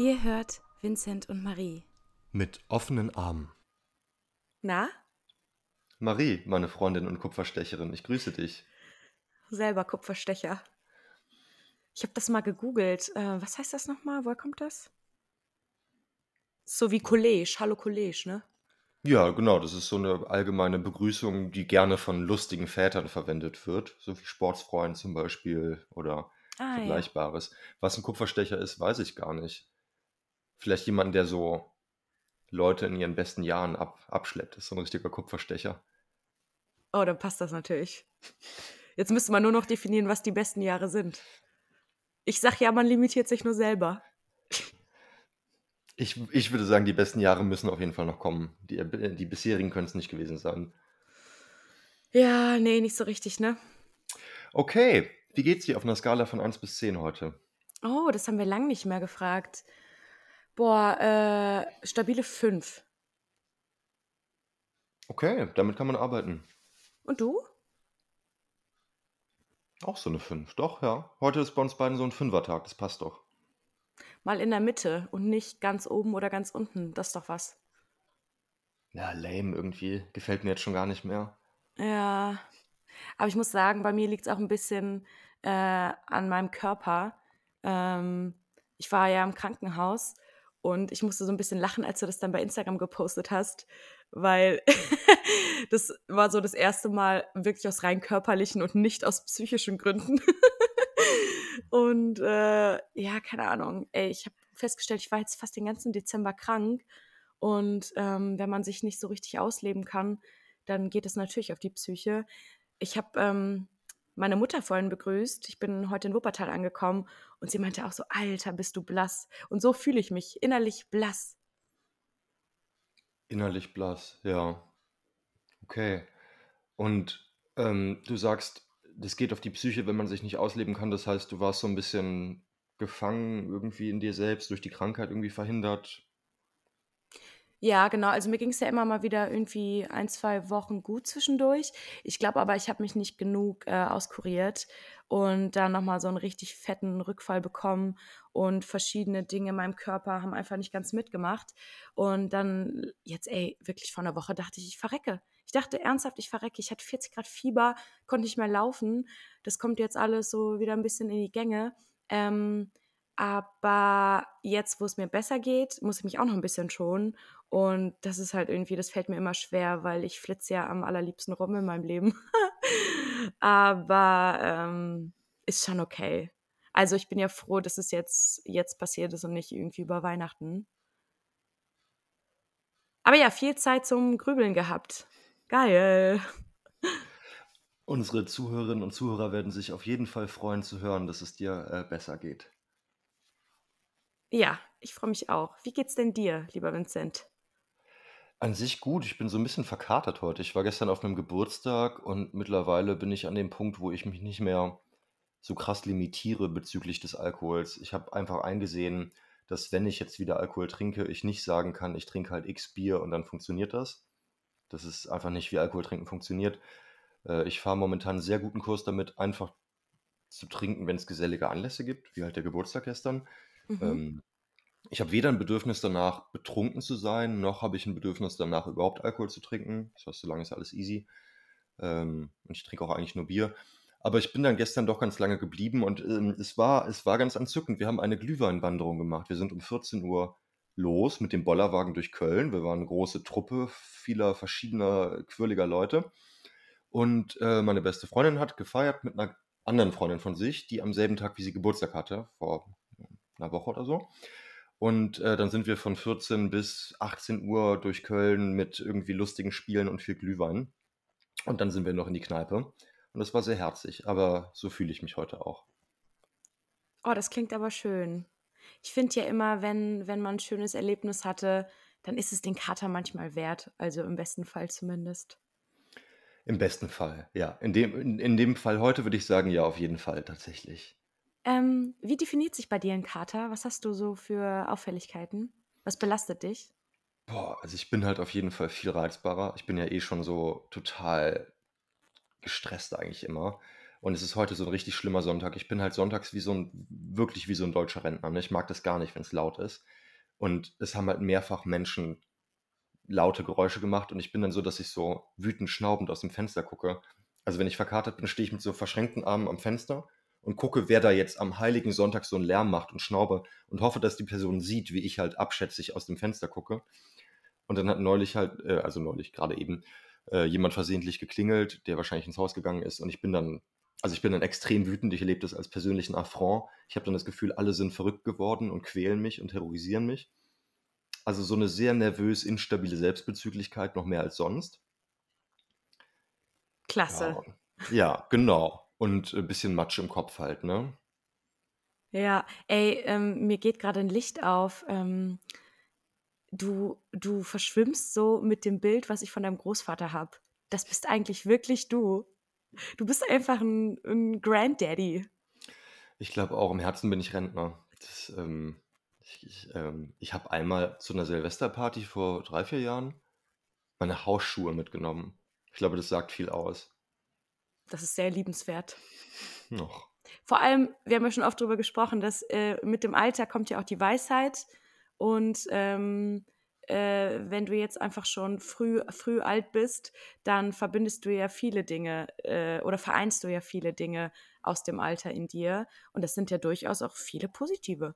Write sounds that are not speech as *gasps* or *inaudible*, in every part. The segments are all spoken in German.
Ihr hört Vincent und Marie. Mit offenen Armen. Na? Marie, meine Freundin und Kupferstecherin, ich grüße dich. Selber Kupferstecher. Ich habe das mal gegoogelt. Äh, was heißt das nochmal? Woher kommt das? So wie College. Hallo College, ne? Ja, genau, das ist so eine allgemeine Begrüßung, die gerne von lustigen Vätern verwendet wird, so wie Sportsfreund zum Beispiel oder Ah ja. Vergleichbares. Was ein Kupferstecher ist, weiß ich gar nicht. Vielleicht jemand, der so Leute in ihren besten Jahren ab, abschleppt, ist so ein richtiger Kupferstecher. Oh, dann passt das natürlich. Jetzt müsste man nur noch definieren, was die besten Jahre sind. Ich sag ja, man limitiert sich nur selber. Ich, ich würde sagen, die besten Jahre müssen auf jeden Fall noch kommen. Die, die bisherigen können es nicht gewesen sein. Ja, nee, nicht so richtig, ne? Okay, wie geht's dir auf einer Skala von 1 bis 10 heute? Oh, das haben wir lang nicht mehr gefragt. Boah, äh, stabile 5. Okay, damit kann man arbeiten. Und du? Auch so eine 5, doch, ja. Heute ist bei uns beiden so ein Fünfertag, das passt doch. Mal in der Mitte und nicht ganz oben oder ganz unten. Das ist doch was. Ja, lame irgendwie. Gefällt mir jetzt schon gar nicht mehr. Ja. Aber ich muss sagen, bei mir liegt es auch ein bisschen äh, an meinem Körper. Ähm, ich war ja im Krankenhaus und ich musste so ein bisschen lachen, als du das dann bei Instagram gepostet hast, weil *laughs* das war so das erste Mal wirklich aus rein körperlichen und nicht aus psychischen Gründen. *laughs* und äh, ja, keine Ahnung. Ey, ich habe festgestellt, ich war jetzt fast den ganzen Dezember krank. Und ähm, wenn man sich nicht so richtig ausleben kann, dann geht es natürlich auf die Psyche. Ich habe ähm, meine Mutter vorhin begrüßt. Ich bin heute in Wuppertal angekommen und sie meinte auch so, Alter, bist du blass. Und so fühle ich mich, innerlich blass. Innerlich blass, ja. Okay. Und ähm, du sagst, das geht auf die Psyche, wenn man sich nicht ausleben kann. Das heißt, du warst so ein bisschen gefangen irgendwie in dir selbst, durch die Krankheit irgendwie verhindert. Ja, genau. Also mir ging es ja immer mal wieder irgendwie ein, zwei Wochen gut zwischendurch. Ich glaube aber, ich habe mich nicht genug äh, auskuriert und dann nochmal so einen richtig fetten Rückfall bekommen und verschiedene Dinge in meinem Körper haben einfach nicht ganz mitgemacht. Und dann jetzt, ey, wirklich vor einer Woche dachte ich, ich verrecke. Ich dachte ernsthaft, ich verrecke. Ich hatte 40 Grad Fieber, konnte nicht mehr laufen. Das kommt jetzt alles so wieder ein bisschen in die Gänge. Ähm, aber jetzt, wo es mir besser geht, muss ich mich auch noch ein bisschen schonen. Und das ist halt irgendwie, das fällt mir immer schwer, weil ich flitze ja am allerliebsten rum in meinem Leben. *laughs* aber ähm, ist schon okay. Also ich bin ja froh, dass es jetzt, jetzt passiert ist und nicht irgendwie über Weihnachten. Aber ja, viel Zeit zum Grübeln gehabt. Geil. Unsere Zuhörerinnen und Zuhörer werden sich auf jeden Fall freuen zu hören, dass es dir äh, besser geht. Ja, ich freue mich auch. Wie geht's denn dir, lieber Vincent? An sich gut, ich bin so ein bisschen verkatert heute. Ich war gestern auf einem Geburtstag und mittlerweile bin ich an dem Punkt, wo ich mich nicht mehr so krass limitiere bezüglich des Alkohols. Ich habe einfach eingesehen, dass wenn ich jetzt wieder Alkohol trinke, ich nicht sagen kann, ich trinke halt X Bier und dann funktioniert das. Das ist einfach nicht, wie Alkohol trinken funktioniert. Äh, ich fahre momentan sehr guten Kurs damit, einfach zu trinken, wenn es gesellige Anlässe gibt, wie halt der Geburtstag gestern. Mhm. Ähm, ich habe weder ein Bedürfnis danach, betrunken zu sein, noch habe ich ein Bedürfnis danach, überhaupt Alkohol zu trinken. Das heißt, solange ist alles easy. Ähm, und ich trinke auch eigentlich nur Bier. Aber ich bin dann gestern doch ganz lange geblieben und ähm, es, war, es war ganz entzückend. Wir haben eine Glühweinwanderung gemacht. Wir sind um 14 Uhr los mit dem Bollerwagen durch Köln. Wir waren eine große Truppe vieler verschiedener quirliger Leute. Und äh, meine beste Freundin hat gefeiert mit einer anderen Freundin von sich, die am selben Tag wie sie Geburtstag hatte, vor einer Woche oder so. Und äh, dann sind wir von 14 bis 18 Uhr durch Köln mit irgendwie lustigen Spielen und viel Glühwein. Und dann sind wir noch in die Kneipe. Und das war sehr herzig, aber so fühle ich mich heute auch. Oh, das klingt aber schön. Ich finde ja immer, wenn, wenn man ein schönes Erlebnis hatte, dann ist es den Kater manchmal wert. Also im besten Fall zumindest. Im besten Fall, ja. In dem, in, in dem Fall heute würde ich sagen, ja, auf jeden Fall tatsächlich. Ähm, wie definiert sich bei dir ein Kater? Was hast du so für Auffälligkeiten? Was belastet dich? Boah, also ich bin halt auf jeden Fall viel reizbarer. Ich bin ja eh schon so total gestresst eigentlich immer. Und es ist heute so ein richtig schlimmer Sonntag. Ich bin halt sonntags wie so ein, wirklich wie so ein deutscher Rentner. Ne? Ich mag das gar nicht, wenn es laut ist. Und es haben halt mehrfach Menschen laute Geräusche gemacht und ich bin dann so, dass ich so wütend schnaubend aus dem Fenster gucke. Also wenn ich verkatert bin, stehe ich mit so verschränkten Armen am Fenster und gucke, wer da jetzt am heiligen Sonntag so einen Lärm macht und schnaube und hoffe, dass die Person sieht, wie ich halt abschätzig aus dem Fenster gucke. Und dann hat neulich halt, äh, also neulich gerade eben, äh, jemand versehentlich geklingelt, der wahrscheinlich ins Haus gegangen ist und ich bin dann, also ich bin dann extrem wütend, ich erlebe das als persönlichen Affront. Ich habe dann das Gefühl, alle sind verrückt geworden und quälen mich und terrorisieren mich. Also so eine sehr nervös instabile Selbstbezüglichkeit, noch mehr als sonst. Klasse. Ja, ja genau. Und ein bisschen Matsch im Kopf halt, ne? Ja, ey, ähm, mir geht gerade ein Licht auf. Ähm, du, du verschwimmst so mit dem Bild, was ich von deinem Großvater habe. Das bist eigentlich wirklich du. Du bist einfach ein, ein Granddaddy. Ich glaube auch, im Herzen bin ich Rentner. Das, ähm, ich ich, ähm, ich habe einmal zu einer Silvesterparty vor drei, vier Jahren meine Hausschuhe mitgenommen. Ich glaube, das sagt viel aus. Das ist sehr liebenswert. Noch. Vor allem, wir haben ja schon oft darüber gesprochen, dass äh, mit dem Alter kommt ja auch die Weisheit. Und ähm, äh, wenn du jetzt einfach schon früh, früh alt bist, dann verbindest du ja viele Dinge äh, oder vereinst du ja viele Dinge aus dem Alter in dir. Und das sind ja durchaus auch viele positive.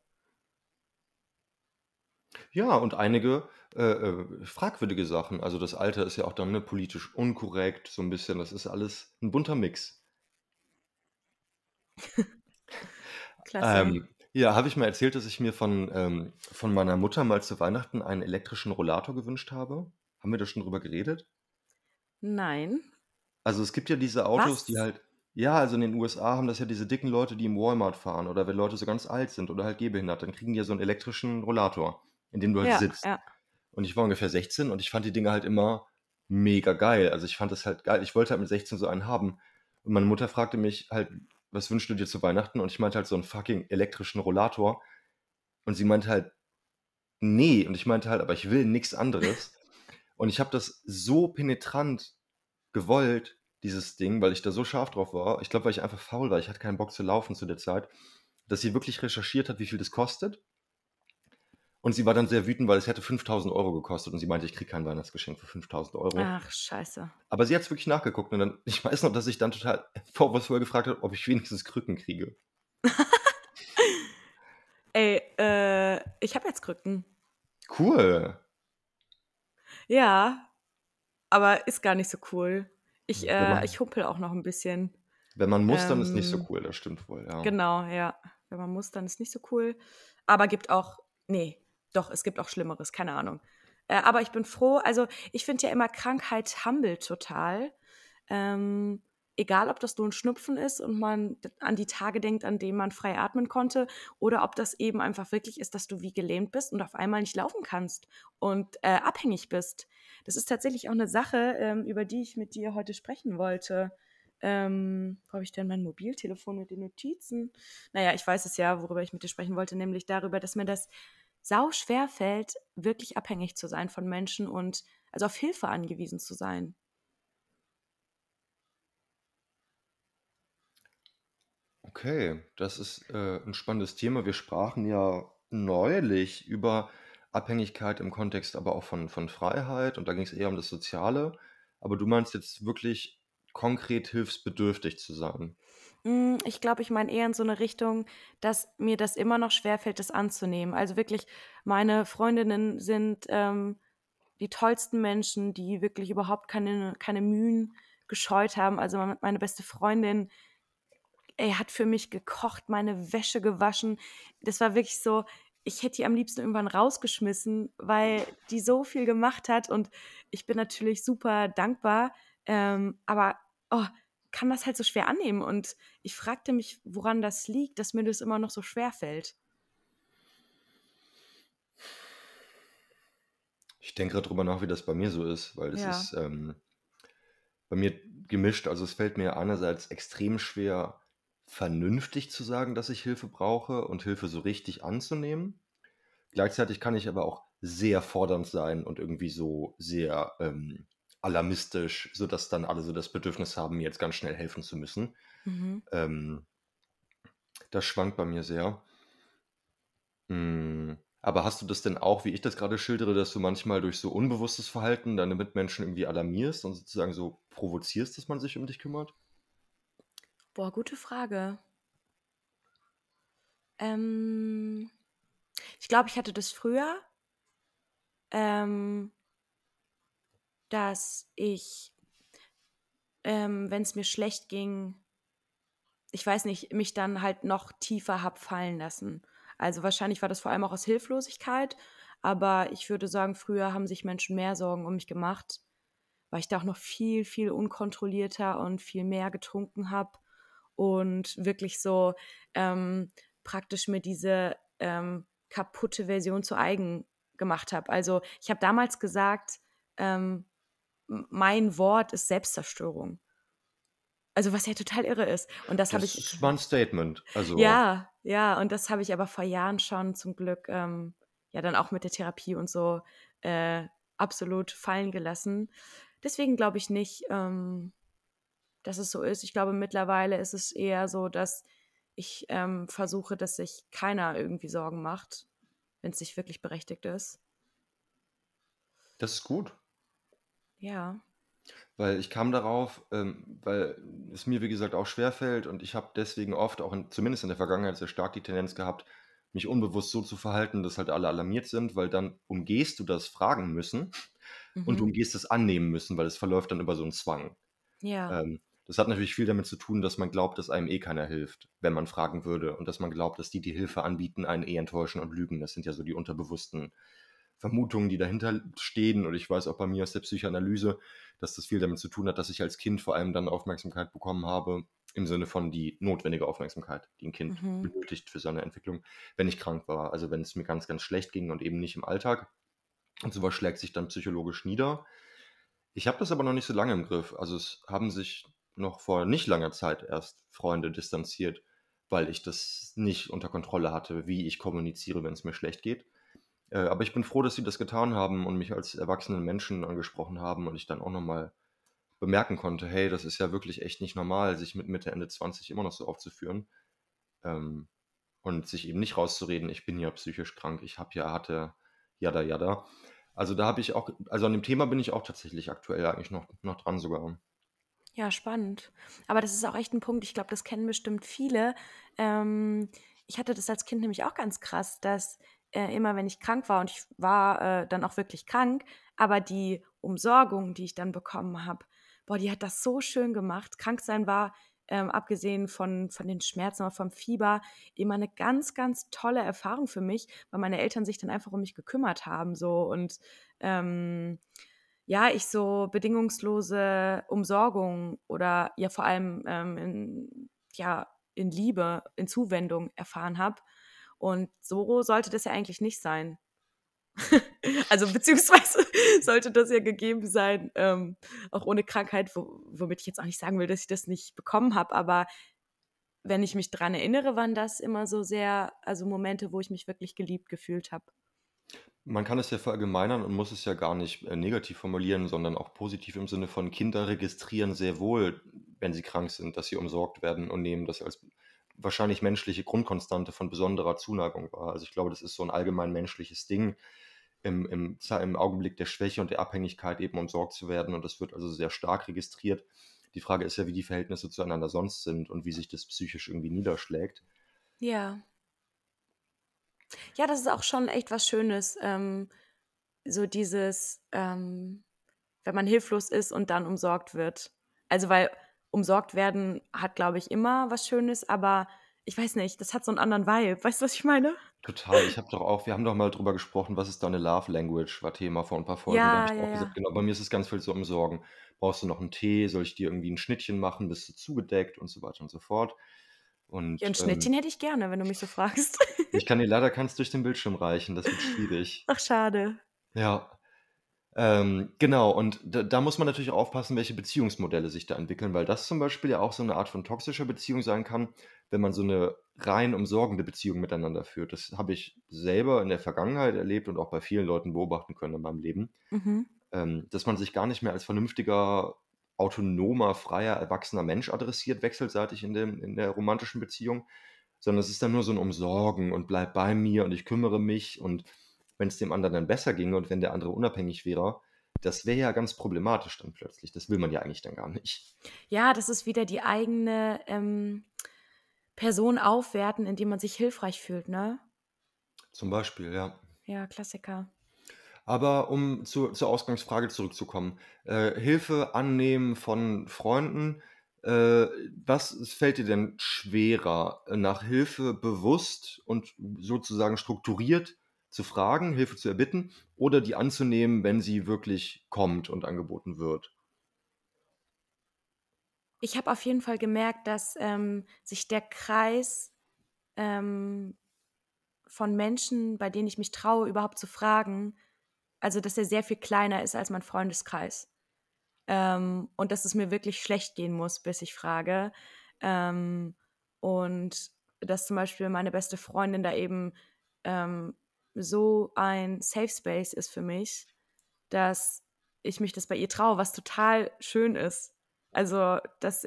Ja, und einige äh, äh, fragwürdige Sachen. Also das Alter ist ja auch dann ne, politisch unkorrekt, so ein bisschen. Das ist alles ein bunter Mix. *laughs* Klasse. Ähm, ja, habe ich mal erzählt, dass ich mir von, ähm, von meiner Mutter mal zu Weihnachten einen elektrischen Rollator gewünscht habe? Haben wir da schon drüber geredet? Nein. Also es gibt ja diese Autos, die Was? halt, ja, also in den USA haben das ja diese dicken Leute, die im Walmart fahren oder wenn Leute so ganz alt sind oder halt gehbehindert, dann kriegen die ja so einen elektrischen Rollator, in dem du halt Ja, sitzt. ja. Und ich war ungefähr 16 und ich fand die Dinge halt immer mega geil. Also ich fand das halt geil. Ich wollte halt mit 16 so einen haben. Und meine Mutter fragte mich halt, was wünschst du dir zu Weihnachten? Und ich meinte halt so einen fucking elektrischen Rollator. Und sie meinte halt, nee. Und ich meinte halt, aber ich will nichts anderes. *laughs* Und ich habe das so penetrant gewollt, dieses Ding, weil ich da so scharf drauf war. Ich glaube, weil ich einfach faul war. Ich hatte keinen Bock zu laufen zu der Zeit. Dass sie wirklich recherchiert hat, wie viel das kostet. Und sie war dann sehr wütend, weil es hätte 5000 Euro gekostet. Und sie meinte, ich kriege kein Weihnachtsgeschenk für 5000 Euro. Ach, scheiße. Aber sie hat es wirklich nachgeguckt. Und dann, *laughs* ich weiß noch, dass ich dann total *laughs* vorwurfsvoll gefragt habe, ob ich wenigstens Krücken kriege. *laughs* Ey, äh, ich habe jetzt Krücken. Cool. Ja, aber ist gar nicht so cool. Ich, äh, man, ich humpel auch noch ein bisschen. wenn man muss, dann ist nicht so Ähm, cool. Das stimmt wohl, ja. genau, ja. Wenn man muss, dann ist nicht so cool. Aber gibt auch, nee, doch, es gibt auch Schlimmeres, keine Ahnung. Äh, aber ich bin froh, also ich finde ja immer, Krankheit humbelt total. Ähm, egal, ob das nur ein Schnupfen ist und man an die Tage denkt, an denen man frei atmen konnte, oder ob das eben einfach wirklich ist, dass du wie gelähmt bist und auf einmal nicht laufen kannst und äh, abhängig bist. Das ist tatsächlich auch eine Sache, ähm, über die ich mit dir heute sprechen wollte. Ähm, wo habe ich denn mein Mobiltelefon mit den Notizen? Naja, ich weiß es ja, worüber ich mit dir sprechen wollte, nämlich darüber, dass mir das sau schwer fällt, wirklich abhängig zu sein von Menschen und also auf Hilfe angewiesen zu sein. Okay, das ist äh, ein spannendes Thema. Wir sprachen ja neulich über Abhängigkeit im Kontext aber auch von, von Freiheit und da ging es eher um das Soziale. Aber du meinst jetzt wirklich konkret hilfsbedürftig zu sein. Mm, Ich glaube, ich meine eher in so eine Richtung, dass mir das immer noch schwerfällt, das anzunehmen. Also wirklich, meine Freundinnen sind ähm, die tollsten Menschen, die wirklich überhaupt keine, keine Mühen gescheut haben. Also meine beste Freundin, er hat für mich gekocht, meine Wäsche gewaschen. Das war wirklich so, ich hätte die am liebsten irgendwann rausgeschmissen, weil die so viel gemacht hat und ich bin natürlich super dankbar, ähm, aber oh, kann das halt so schwer annehmen und ich fragte mich, woran das liegt, dass mir das immer noch so schwer fällt. Ich denke gerade drüber nach, wie das bei mir so ist, weil das Ja. ist ähm, bei mir gemischt. Also es fällt mir einerseits extrem schwer, vernünftig zu sagen, dass ich Hilfe brauche und Hilfe so richtig anzunehmen. Gleichzeitig kann ich aber auch sehr fordernd sein und irgendwie so sehr ähm, alarmistisch, sodass dann alle so das Bedürfnis haben, mir jetzt ganz schnell helfen zu müssen. Mhm. Ähm, das schwankt bei mir sehr. Hm, aber hast du das denn auch, wie ich das gerade schildere, dass du manchmal durch so unbewusstes Verhalten deine Mitmenschen irgendwie alarmierst und sozusagen so provozierst, dass man sich um dich kümmert? Boah, gute Frage. Ähm, ich glaube, ich hatte das früher, ähm, dass ich, ähm, wenn es mir schlecht ging, ich weiß nicht, mich dann halt noch tiefer hab fallen lassen. Also wahrscheinlich war das vor allem auch aus Hilflosigkeit, aber ich würde sagen, früher haben sich Menschen mehr Sorgen um mich gemacht, weil ich da auch noch viel, viel unkontrollierter und viel mehr getrunken habe und wirklich so ähm, praktisch mir diese ähm, kaputte Version zu eigen gemacht habe. Also ich habe damals gesagt, ähm, mein Wort ist Selbstzerstörung. Also was ja total irre ist. Und das habe Das ich. war ein Statement. Also, Ja, ja, und das habe ich aber vor Jahren schon zum Glück, ähm, ja, dann auch mit der Therapie und so äh, absolut fallen gelassen. Deswegen glaube ich nicht, ähm, dass es so ist. Ich glaube, mittlerweile ist es eher so, dass ich ähm, versuche, dass sich keiner irgendwie Sorgen macht, wenn es nicht wirklich berechtigt ist. das ist gut. Ja. Weil ich kam darauf, ähm, weil es mir, wie gesagt, auch schwerfällt und ich habe deswegen oft, auch in, zumindest in der Vergangenheit, sehr stark die Tendenz gehabt, mich unbewusst so zu verhalten, dass halt alle alarmiert sind, weil dann umgehst du das Fragen müssen und du Mhm. umgehst das annehmen müssen, weil es verläuft dann über so einen Zwang. Ja. Ähm, das hat natürlich viel damit zu tun, dass man glaubt, dass einem eh keiner hilft, wenn man fragen würde und dass man glaubt, dass die, die Hilfe anbieten, einen eh enttäuschen und lügen. Das sind ja so die unterbewussten Vermutungen, die dahinter stehen. Und ich weiß auch bei mir aus der Psychoanalyse, dass das viel damit zu tun hat, dass ich als Kind vor allem dann Aufmerksamkeit bekommen habe, im Sinne von die notwendige Aufmerksamkeit, die ein Kind Mhm. benötigt für seine Entwicklung, wenn ich krank war. Also wenn es mir ganz, ganz schlecht ging und eben nicht im Alltag. Und sowas schlägt sich dann psychologisch nieder. Ich habe das aber noch nicht so lange im Griff. Also es haben sich noch vor nicht langer Zeit erst Freunde distanziert, weil ich das nicht unter Kontrolle hatte, wie ich kommuniziere, wenn es mir schlecht geht. Äh, aber ich bin froh, dass sie das getan haben und mich als erwachsenen Menschen angesprochen haben und ich dann auch nochmal bemerken konnte, hey, das ist ja wirklich echt nicht normal, sich mit Mitte, Ende 20 immer noch so aufzuführen ähm, und sich eben nicht rauszureden, ich bin ja psychisch krank, ich habe ja, hatte, jada, jada. Also da habe ich auch, also an dem Thema bin ich auch tatsächlich aktuell eigentlich noch, noch dran sogar. Ja, spannend. Aber das ist auch echt ein Punkt, ich glaube, das kennen bestimmt viele. Ähm, ich hatte das als Kind nämlich auch ganz krass, dass äh, immer, wenn ich krank war und ich war äh, dann auch wirklich krank, aber die Umsorgung, die ich dann bekommen habe, boah, die hat das so schön gemacht. Krank sein war, ähm, abgesehen von, von den Schmerzen, aber vom Fieber, immer eine ganz, ganz tolle Erfahrung für mich, weil meine Eltern sich dann einfach um mich gekümmert haben so und ähm, ja, ich so bedingungslose Umsorgung oder ja vor allem ähm, in, ja, in Liebe, in Zuwendung erfahren habe. Und so sollte das ja eigentlich nicht sein. *laughs* also beziehungsweise *laughs* sollte das ja gegeben sein, ähm, auch ohne Krankheit, wo, womit ich jetzt auch nicht sagen will, dass ich das nicht bekommen habe, aber wenn ich mich dran erinnere, waren das immer so sehr, also Momente, wo ich mich wirklich geliebt gefühlt habe. Man kann es ja verallgemeinern und muss es ja gar nicht äh, negativ formulieren, sondern auch positiv im Sinne von Kinder registrieren sehr wohl, wenn sie krank sind, dass sie umsorgt werden und nehmen das als wahrscheinlich menschliche Grundkonstante von besonderer Zuneigung wahr. Also ich glaube, das ist so ein allgemein menschliches Ding, im, im, im Augenblick der Schwäche und der Abhängigkeit eben umsorgt zu werden. Und das wird also sehr stark registriert. Die Frage ist ja, wie die Verhältnisse zueinander sonst sind und wie sich das psychisch irgendwie niederschlägt. Ja. Ja, das ist auch schon echt was Schönes. Ähm, so dieses, ähm, wenn man hilflos ist und dann umsorgt wird. Also, weil umsorgt werden hat, glaube ich, immer was Schönes, aber ich weiß nicht, das hat so einen anderen Vibe. Weißt du, was ich meine? Total. Ich habe doch auch, wir haben doch mal drüber gesprochen, was ist deine Love Language, war Thema vor ein paar Folgen. Da habe Ja, ich ja, auch gesagt, ja. genau, bei mir ist es ganz viel so um Sorgen. Brauchst du noch einen Tee? Soll ich dir irgendwie ein Schnittchen machen? Bist du zugedeckt und so weiter und so fort. Ja, Und ein ähm, Schnittchen hätte ich gerne, wenn du mich so fragst. ich kann dir leider keins durch den Bildschirm reichen, das wird schwierig. *laughs* Ach, schade. Ja, ähm, genau, und da, da muss man natürlich aufpassen, welche Beziehungsmodelle sich da entwickeln, weil das zum Beispiel ja auch so eine Art von toxischer Beziehung sein kann, wenn man so eine rein umsorgende Beziehung miteinander führt. Das habe ich selber in der Vergangenheit erlebt und auch bei vielen Leuten beobachten können in meinem Leben. Mhm. ähm, dass man sich gar nicht mehr als vernünftiger, autonomer, freier, erwachsener Mensch adressiert, wechselseitig in, dem, in der romantischen Beziehung, sondern es ist dann nur so ein Umsorgen und bleib bei mir und ich kümmere mich und wenn es dem anderen dann besser ginge und wenn der andere unabhängig wäre, das wäre ja ganz problematisch dann plötzlich. Das will man ja eigentlich dann gar nicht. Ja, das ist wieder die eigene ähm, Person aufwerten, indem man sich hilfreich fühlt, ne? Zum Beispiel, ja. Ja, Klassiker. Aber um zu, zur Ausgangsfrage zurückzukommen, äh, Hilfe annehmen von Freunden, äh, was fällt dir denn schwerer, nach Hilfe bewusst und sozusagen strukturiert zu fragen, Hilfe zu erbitten oder die anzunehmen, wenn sie wirklich kommt und angeboten wird? Ich habe auf jeden Fall gemerkt, dass ähm, sich der Kreis ähm, von Menschen, bei denen ich mich traue, überhaupt zu fragen, also dass er sehr viel kleiner ist als mein Freundeskreis. Ähm, und dass es mir wirklich schlecht gehen muss, bis ich frage. Ähm, und dass zum Beispiel meine beste Freundin da eben ähm, so ein Safe Space ist für mich, dass ich mich das bei ihr traue, was total schön ist. Also, dass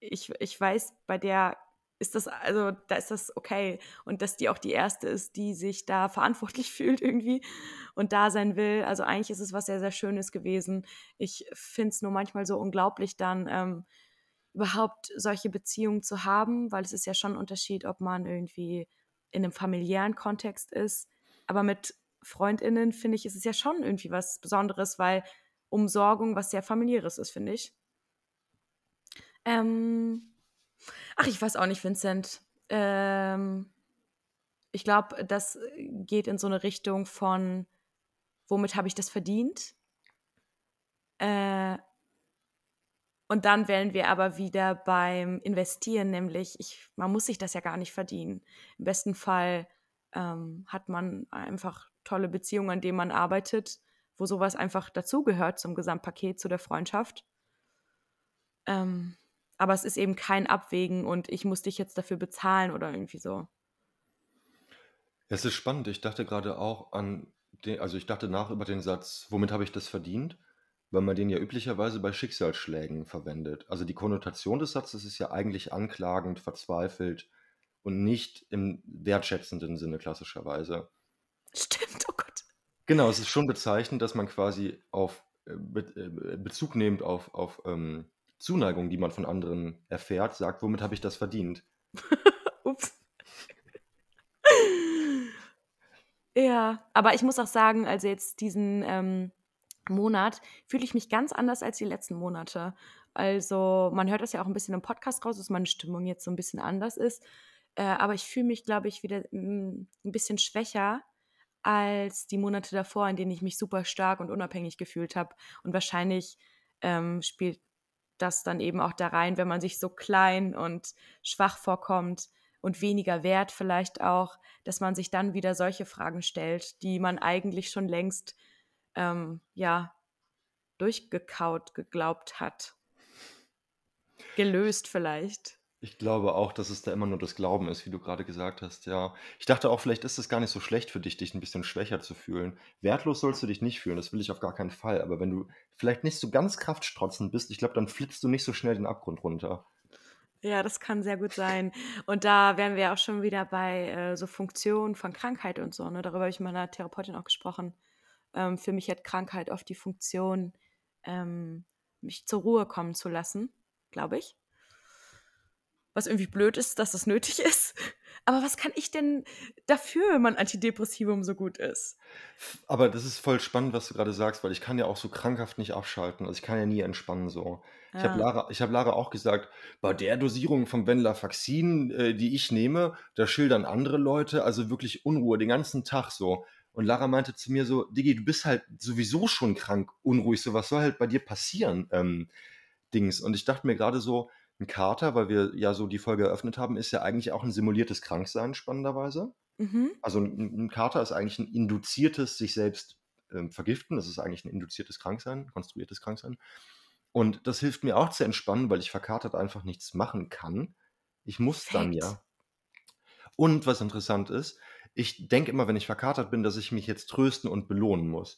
ich, ich weiß, bei der ist das, also da ist das okay. Und dass die auch die erste ist, die sich da verantwortlich *laughs* fühlt irgendwie und da sein will. Also eigentlich ist es was sehr, sehr Schönes gewesen. Ich finde es nur manchmal so unglaublich, dann ähm, überhaupt solche Beziehungen zu haben, weil es ist ja schon ein Unterschied, ob man irgendwie in einem familiären Kontext ist. Aber mit FreundInnen finde ich, ist es ja schon irgendwie was Besonderes, weil Umsorgung was sehr familiäres ist, finde ich. Ähm, Ach, ich weiß auch nicht, Vincent. Ähm, ich glaube, das geht in so eine Richtung von, womit habe ich das verdient? Äh, und dann wählen wir aber wieder beim Investieren, nämlich ich, man muss sich das ja gar nicht verdienen. Im besten Fall ähm, hat man einfach tolle Beziehungen, an denen man arbeitet, wo sowas einfach dazugehört zum Gesamtpaket, zu der Freundschaft. Ähm, aber es ist eben kein Abwägen und ich muss dich jetzt dafür bezahlen oder irgendwie so. Es ist spannend. Ich dachte gerade auch an, den, also ich dachte nach über den Satz, womit habe ich das verdient? Weil man den ja üblicherweise bei Schicksalsschlägen verwendet. Also die Konnotation des Satzes ist ja eigentlich anklagend, verzweifelt und nicht im wertschätzenden Sinne klassischerweise. Stimmt, oh Gott. Genau, es ist schon bezeichnend, dass man quasi auf äh, äh, Bezug nehmend auf, auf ähm, Zuneigung, die man von anderen erfährt, sagt, womit habe ich das verdient? *laughs* Ups. ja, aber ich muss auch sagen, also jetzt diesen ähm, Monat fühle ich mich ganz anders als die letzten Monate. Also man hört das ja auch ein bisschen im Podcast raus, dass meine Stimmung jetzt so ein bisschen anders ist. Äh, aber ich fühle mich, glaube ich, wieder mm, ein bisschen schwächer als die Monate davor, in denen ich mich super stark und unabhängig gefühlt habe. Und wahrscheinlich ähm, spielt das dann eben auch da rein, wenn man sich so klein und schwach vorkommt und weniger wert vielleicht auch, dass man sich dann wieder solche Fragen stellt, die man eigentlich schon längst ähm, ja durchgekaut geglaubt hat. Gelöst vielleicht. Ich glaube auch, dass es da immer nur das Glauben ist, wie du gerade gesagt hast, ja. Ich dachte auch, vielleicht ist es gar nicht so schlecht für dich, dich ein bisschen schwächer zu fühlen. Wertlos sollst du dich nicht fühlen, das will ich auf gar keinen Fall. Aber wenn du vielleicht nicht so ganz kraftstrotzend bist, ich glaube, dann flitzt du nicht so schnell den Abgrund runter. Ja, das kann sehr gut sein. Und da wären wir auch schon wieder bei äh, so Funktionen von Krankheit und so. Ne? Darüber habe ich mit meiner Therapeutin auch gesprochen. Ähm, für mich hat Krankheit oft die Funktion, ähm, mich zur Ruhe kommen zu lassen, glaube ich was irgendwie blöd ist, dass das nötig *laughs* ist. Aber was kann ich denn dafür, wenn man Antidepressivum so gut ist? Aber das ist voll spannend, was du gerade sagst, weil ich kann ja auch so krankhaft nicht abschalten. Also ich kann ja nie entspannen so. Ich habe Lara, hab Lara auch gesagt, bei der Dosierung vom Venlafaxin, äh, die ich nehme, da schildern andere Leute also wirklich Unruhe den ganzen Tag so. Und Lara meinte zu mir so, Digi, du bist halt sowieso schon krank, unruhig, so was soll halt bei dir passieren, ähm, Dings. Und ich dachte mir gerade so, ein Kater, weil wir ja so die Folge eröffnet haben, ist ja eigentlich auch ein simuliertes Kranksein, spannenderweise. Mhm. Also ein, ein, Kater ist eigentlich ein induziertes sich selbst ähm, vergiften. Das ist eigentlich ein induziertes Kranksein, konstruiertes Kranksein. Und das hilft mir auch zu entspannen, weil ich verkatert einfach nichts machen kann. Ich muss Perfekt. dann ja. Und was interessant ist, ich denke immer, wenn ich verkatert bin, dass ich mich jetzt trösten und belohnen muss.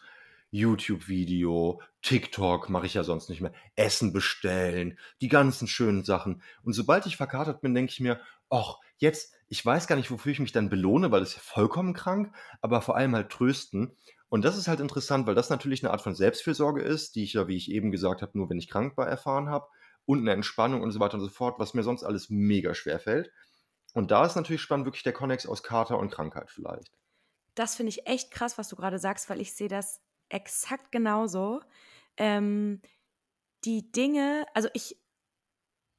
YouTube-Video, TikTok mache ich ja sonst nicht mehr, Essen bestellen, die ganzen schönen Sachen. Und sobald ich verkatert bin, denke ich mir, ach, jetzt, ich weiß gar nicht, wofür ich mich dann belohne, weil das ist ja vollkommen krank, aber vor allem halt trösten. Und das ist halt interessant, weil das natürlich eine Art von Selbstfürsorge ist, die ich ja, wie ich eben gesagt habe, nur wenn ich krank war, erfahren habe. Und eine Entspannung und so weiter und so fort, was mir sonst alles mega schwer fällt. Und da ist natürlich spannend, wirklich der Konnex aus Kater und Krankheit vielleicht. Das finde ich echt krass, was du gerade sagst, weil ich sehe das exakt genauso. Ähm, die Dinge, also ich,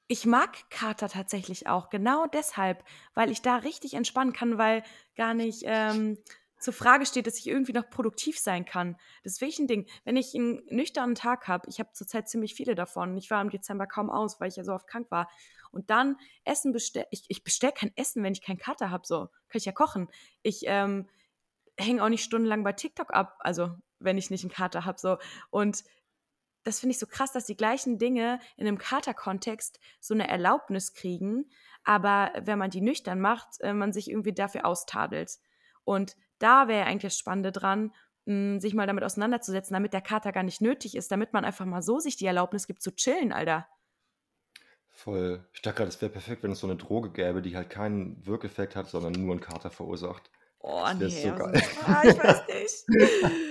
ich mag Kater tatsächlich auch, genau deshalb, weil ich da richtig entspannen kann, weil gar nicht ähm, zur Frage steht, dass ich irgendwie noch produktiv sein kann. Das ist wirklich ein Ding. Wenn ich einen nüchternen Tag habe, ich habe zurzeit ziemlich viele davon, ich war im Dezember kaum aus, weil ich ja so oft krank war, und dann Essen bestelle, ich, ich bestelle kein Essen, wenn ich keinen Kater habe, so, kann ich ja kochen. Ich ähm, hänge auch nicht stundenlang bei TikTok ab, also wenn ich nicht einen Kater habe, so. Und das finde ich so krass, dass die gleichen Dinge in einem Kater-Kontext so eine Erlaubnis kriegen, aber wenn man die nüchtern macht, äh, man sich irgendwie dafür austadelt. Und da wäre eigentlich das Spannende dran, mh, sich mal damit auseinanderzusetzen, damit der Kater gar nicht nötig ist, damit man einfach mal so sich die Erlaubnis gibt zu chillen, Alter. Voll. Ich dachte gerade, es wäre perfekt, wenn es so eine Droge gäbe, die halt keinen Wirkeffekt hat, sondern nur einen Kater verursacht. Oh, Das nee, so also, geil. ah, ich weiß nicht. *laughs* *laughs*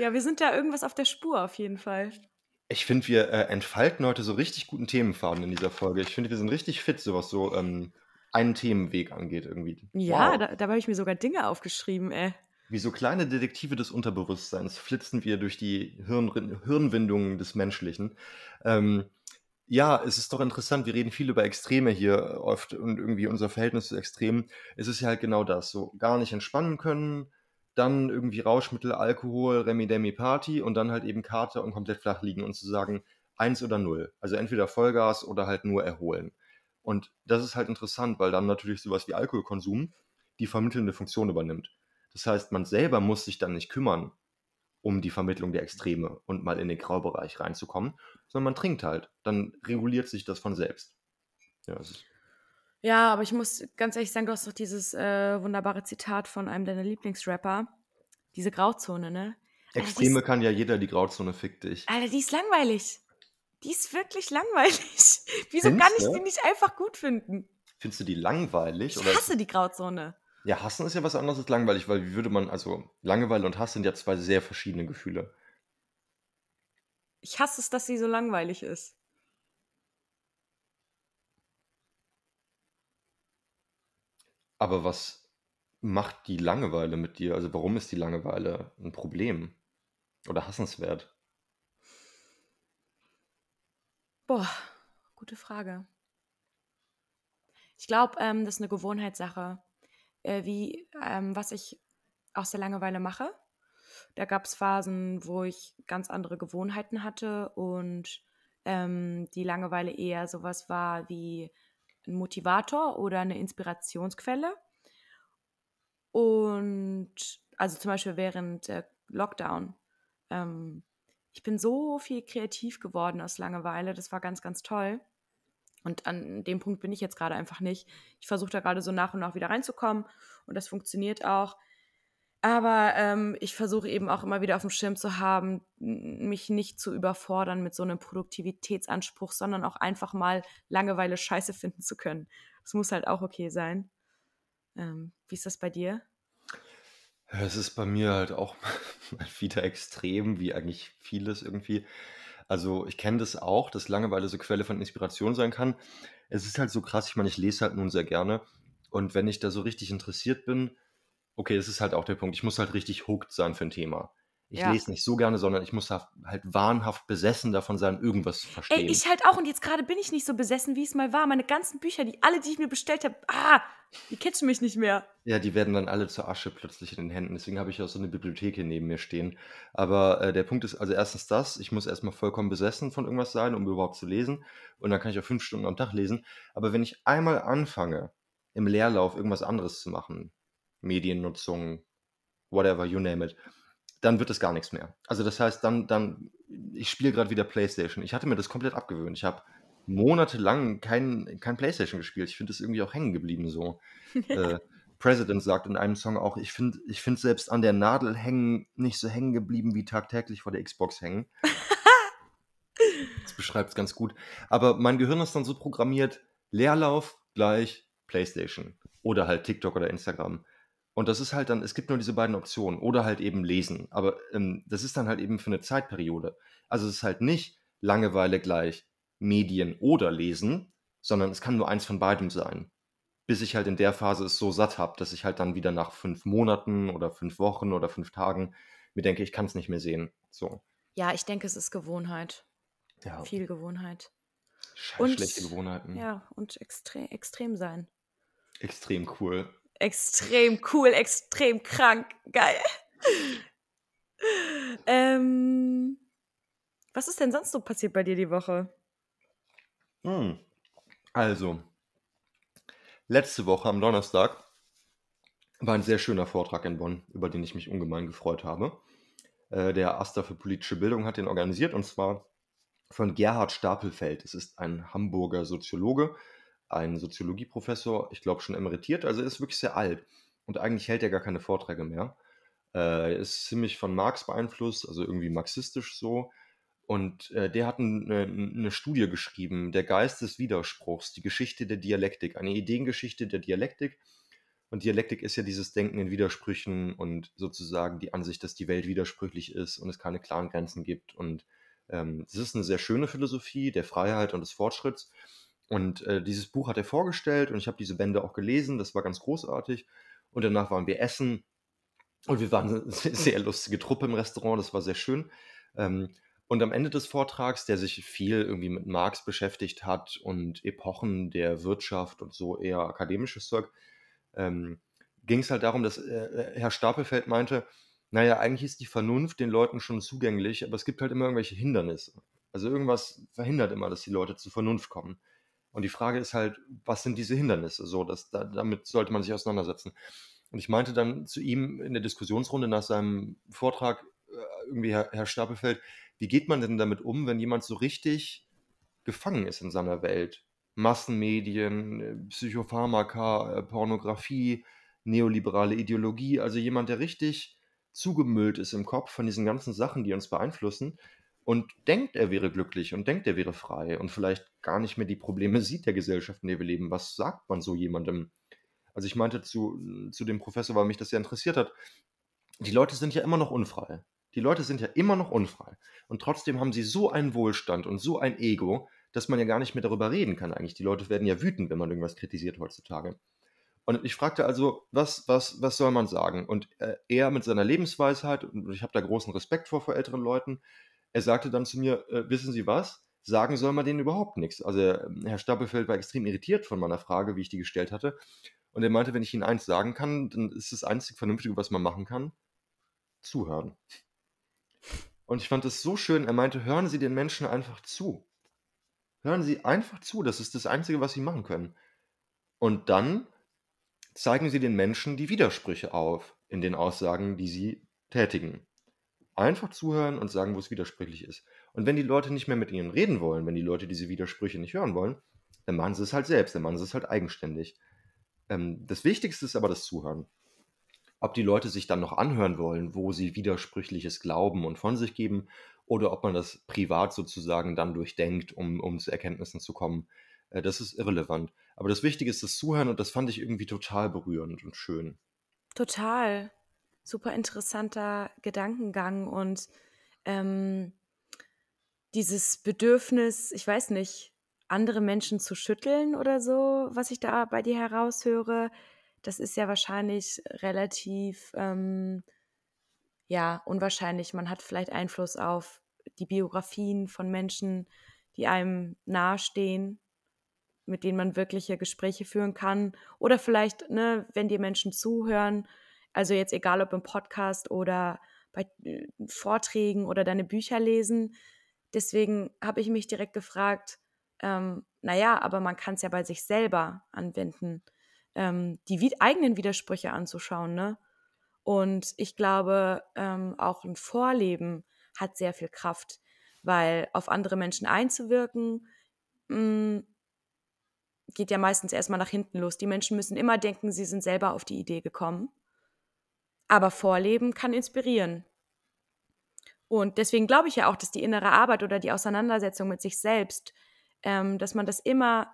Ja, wir sind da irgendwas auf der Spur auf jeden Fall. Ich finde, wir äh, entfalten heute so richtig guten Themenfaden in dieser Folge. Ich finde, wir sind richtig fit, so was so ähm, einen Themenweg angeht irgendwie. Ja, Wow. da, dabei habe ich mir sogar Dinge aufgeschrieben, ey. Wie so kleine Detektive des Unterbewusstseins flitzen wir durch die Hirn Hirnwindungen des Menschlichen. Ähm, ja, es ist doch interessant, wir reden viel über Extreme hier oft und irgendwie unser Verhältnis zu Extremen. Es ist ja halt genau das, so gar nicht entspannen können, dann irgendwie Rauschmittel, Alkohol, Remi-Demi Party und dann halt eben Kater und komplett flach liegen und zu sagen, eins oder null. Also entweder Vollgas oder halt nur erholen. Und das ist halt interessant, weil dann natürlich sowas wie Alkoholkonsum die vermittelnde Funktion übernimmt. Das heißt, man selber muss sich dann nicht kümmern um die Vermittlung der Extreme und mal in den Graubereich reinzukommen, sondern man trinkt halt. Dann reguliert sich das von selbst. Ja, das ist Ja, aber ich muss ganz ehrlich sagen, du hast doch dieses äh, wunderbare Zitat von einem deiner Lieblingsrapper. Diese Grauzone, ne? Alter, Extreme ist, kann ja jeder, die Grauzone fickt dich. Alter, die ist langweilig. Die ist wirklich langweilig. *laughs* Wieso kann Findest ich die nicht einfach gut finden? Findest du die langweilig? Ich hasse die Grauzone. ja, hassen ist ja was anderes als langweilig, weil wie würde man, also Langeweile und Hass sind ja zwei sehr verschiedene Gefühle. Ich hasse es, dass sie so langweilig ist. Aber was macht die Langeweile mit dir? Also warum ist die Langeweile ein Problem? Oder hassenswert? Boah, gute Frage. Ich glaube, ähm, das ist eine Gewohnheitssache, äh, wie ähm, was ich aus der Langeweile mache. Da gab es Phasen, wo ich ganz andere Gewohnheiten hatte und ähm, die Langeweile eher sowas war wie ein Motivator oder eine Inspirationsquelle. Und also zum Beispiel während äh, Lockdown. Ähm, ich bin so viel kreativ geworden aus Langeweile. Das war ganz, ganz toll. Und an dem Punkt bin ich jetzt gerade einfach nicht. Ich versuche da gerade so nach und nach wieder reinzukommen und das funktioniert auch. Aber ähm, ich versuche eben auch immer wieder auf dem Schirm zu haben, mich nicht zu überfordern mit so einem Produktivitätsanspruch, sondern auch einfach mal Langeweile scheiße finden zu können. Das muss halt auch okay sein. Ähm, wie ist das bei dir? Es ist bei mir halt auch *laughs* mal wieder extrem, wie eigentlich vieles irgendwie. Also ich kenne das auch, dass Langeweile so Quelle von Inspiration sein kann. Es ist halt so krass, ich meine, ich lese halt nun sehr gerne. Und wenn ich da so richtig interessiert bin, okay, das ist halt auch der Punkt, ich muss halt richtig hooked sein für ein Thema. Ich Ja. lese nicht so gerne, sondern ich muss halt wahnhaft besessen davon sein, irgendwas zu Ey, verstehen. ich halt auch. Und jetzt gerade bin ich nicht so besessen, wie es mal war. Meine ganzen Bücher, die alle, die ich mir bestellt habe, ah, die catchen mich nicht mehr. Ja, die werden dann alle zur Asche plötzlich in den Händen. Deswegen habe ich auch so eine Bibliothek hier neben mir stehen. Aber äh, der Punkt ist also erstens das, ich muss erstmal vollkommen besessen von irgendwas sein, um überhaupt zu lesen. Und dann kann ich auch fünf Stunden am Tag lesen. Aber wenn ich einmal anfange, im Leerlauf irgendwas anderes zu machen, Mediennutzung, whatever, you name it, dann wird es gar nichts mehr. Also das heißt, dann, dann, ich spiele gerade wieder Playstation. Ich hatte mir das komplett abgewöhnt. Ich habe monatelang kein, kein Playstation gespielt. Ich finde das irgendwie auch hängen geblieben so. *laughs* äh, President sagt in einem Song auch, ich finde ich find selbst an der Nadel hängen nicht so hängen geblieben wie tagtäglich vor der Xbox hängen. *laughs* das beschreibt es ganz gut. Aber mein Gehirn ist dann so programmiert, Leerlauf gleich PlayStation oder halt TikTok oder Instagram. Und das ist halt dann, es gibt nur diese beiden Optionen oder halt eben lesen. Aber ähm, das ist dann halt eben für eine Zeitperiode. Also es ist halt nicht Langeweile gleich Medien oder lesen, sondern es kann nur eins von beidem sein bis ich halt in der Phase es so satt habe, dass ich halt dann wieder nach fünf Monaten oder fünf Wochen oder fünf Tagen mir denke, ich kann es nicht mehr sehen. So. Ja, ich denke, es ist Gewohnheit. Ja. Viel Gewohnheit. Scheiß und, schlechte Gewohnheiten. Ja, und extrem, extrem sein. Extrem cool. Extrem cool, extrem krank. Geil. ähm, was ist denn sonst so passiert bei dir die Woche? Hm. Also, Letzte Woche am Donnerstag war ein sehr schöner Vortrag in Bonn, über den ich mich ungemein gefreut habe. Äh, der Aster für politische Bildung hat den organisiert und zwar von Gerhard Stapelfeld. Es ist ein Hamburger Soziologe, ein Soziologieprofessor, ich glaube schon emeritiert, also ist wirklich sehr alt und eigentlich hält er gar keine Vorträge mehr. Äh, ist ziemlich von Marx beeinflusst, also irgendwie marxistisch so und äh, der hat eine, eine Studie geschrieben, der Geist des Widerspruchs, die Geschichte der Dialektik, eine Ideengeschichte der Dialektik. Und Dialektik ist ja dieses Denken in Widersprüchen und sozusagen die Ansicht, dass die Welt widersprüchlich ist und es keine klaren Grenzen gibt. Und ähm, das ist eine sehr schöne Philosophie der Freiheit und des Fortschritts. Und äh, dieses Buch hat er vorgestellt und ich habe diese Bände auch gelesen, das war ganz großartig. Und danach waren wir essen und wir waren *laughs* eine sehr lustige Truppe im Restaurant, das war sehr schön. Ähm, und am Ende des Vortrags, der sich viel irgendwie mit Marx beschäftigt hat und Epochen der Wirtschaft und so eher akademisches Zeug, ähm, ging es halt darum, dass äh, Herr Stapelfeld meinte, naja, eigentlich ist die Vernunft den Leuten schon zugänglich, aber es gibt halt immer irgendwelche Hindernisse. Also irgendwas verhindert immer, dass die Leute zur Vernunft kommen. Und die Frage ist halt, was sind diese Hindernisse? So, dass, da, damit sollte man sich auseinandersetzen. Und ich meinte dann zu ihm in der Diskussionsrunde nach seinem Vortrag, äh, irgendwie Herr, Herr Stapelfeld, wie geht man denn damit um, wenn jemand so richtig gefangen ist in seiner Welt? Massenmedien, äh, Psychopharmaka, äh, Pornografie, neoliberale Ideologie, also jemand, der richtig zugemüllt ist im Kopf von diesen ganzen Sachen, die uns beeinflussen und denkt, er wäre glücklich und denkt, er wäre frei und vielleicht gar nicht mehr die Probleme *laughs* sieht der Gesellschaft, in der wir leben. Was sagt man so jemandem? Also ich meinte zu, zu dem Professor, weil mich das sehr interessiert hat, die Leute sind ja immer noch unfrei. Die Leute sind ja immer noch unfrei. Und trotzdem haben sie so einen Wohlstand und so ein Ego, dass man ja gar nicht mehr darüber reden kann eigentlich. Die Leute werden ja wütend, wenn man irgendwas kritisiert heutzutage. Und ich fragte also, was, was, was soll man sagen? Und äh, er mit seiner Lebensweisheit, und ich habe da großen Respekt vor vor älteren Leuten, er sagte dann zu mir, äh, wissen Sie was? Sagen soll man denen überhaupt nichts. Also Herr Stapelfeld war extrem irritiert von meiner Frage, wie ich die gestellt hatte. Und er meinte, wenn ich Ihnen eins sagen kann, dann ist das einzig Vernünftige, was man machen kann, zuhören. Und ich fand es so schön, er meinte, hören Sie den Menschen einfach zu. Hören Sie einfach zu, das ist das Einzige, was Sie machen können. Und dann zeigen Sie den Menschen die Widersprüche auf in den Aussagen, die Sie tätigen. Einfach zuhören und sagen, wo es widersprüchlich ist. Und wenn die Leute nicht mehr mit Ihnen reden wollen, wenn die Leute diese Widersprüche nicht hören wollen, dann machen sie es halt selbst, dann machen sie es halt eigenständig. Ähm, das Wichtigste ist aber das Zuhören. Ob die Leute sich dann noch anhören wollen, wo sie Widersprüchliches glauben und von sich geben, oder ob man das privat sozusagen dann durchdenkt, um, um zu Erkenntnissen zu kommen, äh, das ist irrelevant. Aber das Wichtige ist das Zuhören und das fand ich irgendwie total berührend und schön. Total. Super interessanter Gedankengang und ähm, dieses Bedürfnis, ich weiß nicht, andere Menschen zu schütteln oder so, was ich da bei dir heraushöre, das ist ja wahrscheinlich relativ, ähm, ja, unwahrscheinlich. Man hat vielleicht Einfluss auf die Biografien von Menschen, die einem nahestehen, mit denen man wirkliche Gespräche führen kann. Oder vielleicht, ne, wenn dir Menschen zuhören, also jetzt egal ob im Podcast oder bei äh, Vorträgen oder deine Bücher lesen. Deswegen habe ich mich direkt gefragt, ähm, naja, aber man kann es ja bei sich selber anwenden ähm, die eigenen Widersprüche anzuschauen. Ne? Und ich glaube, ähm, auch ein Vorleben hat sehr viel Kraft, weil auf andere Menschen einzuwirken, mh, hm, geht ja meistens erstmal nach hinten los. Die Menschen müssen immer denken, sie sind selber auf die Idee gekommen. Aber Vorleben kann inspirieren. Und deswegen glaube ich ja auch, dass die innere Arbeit oder die Auseinandersetzung mit sich selbst, ähm, dass man das immer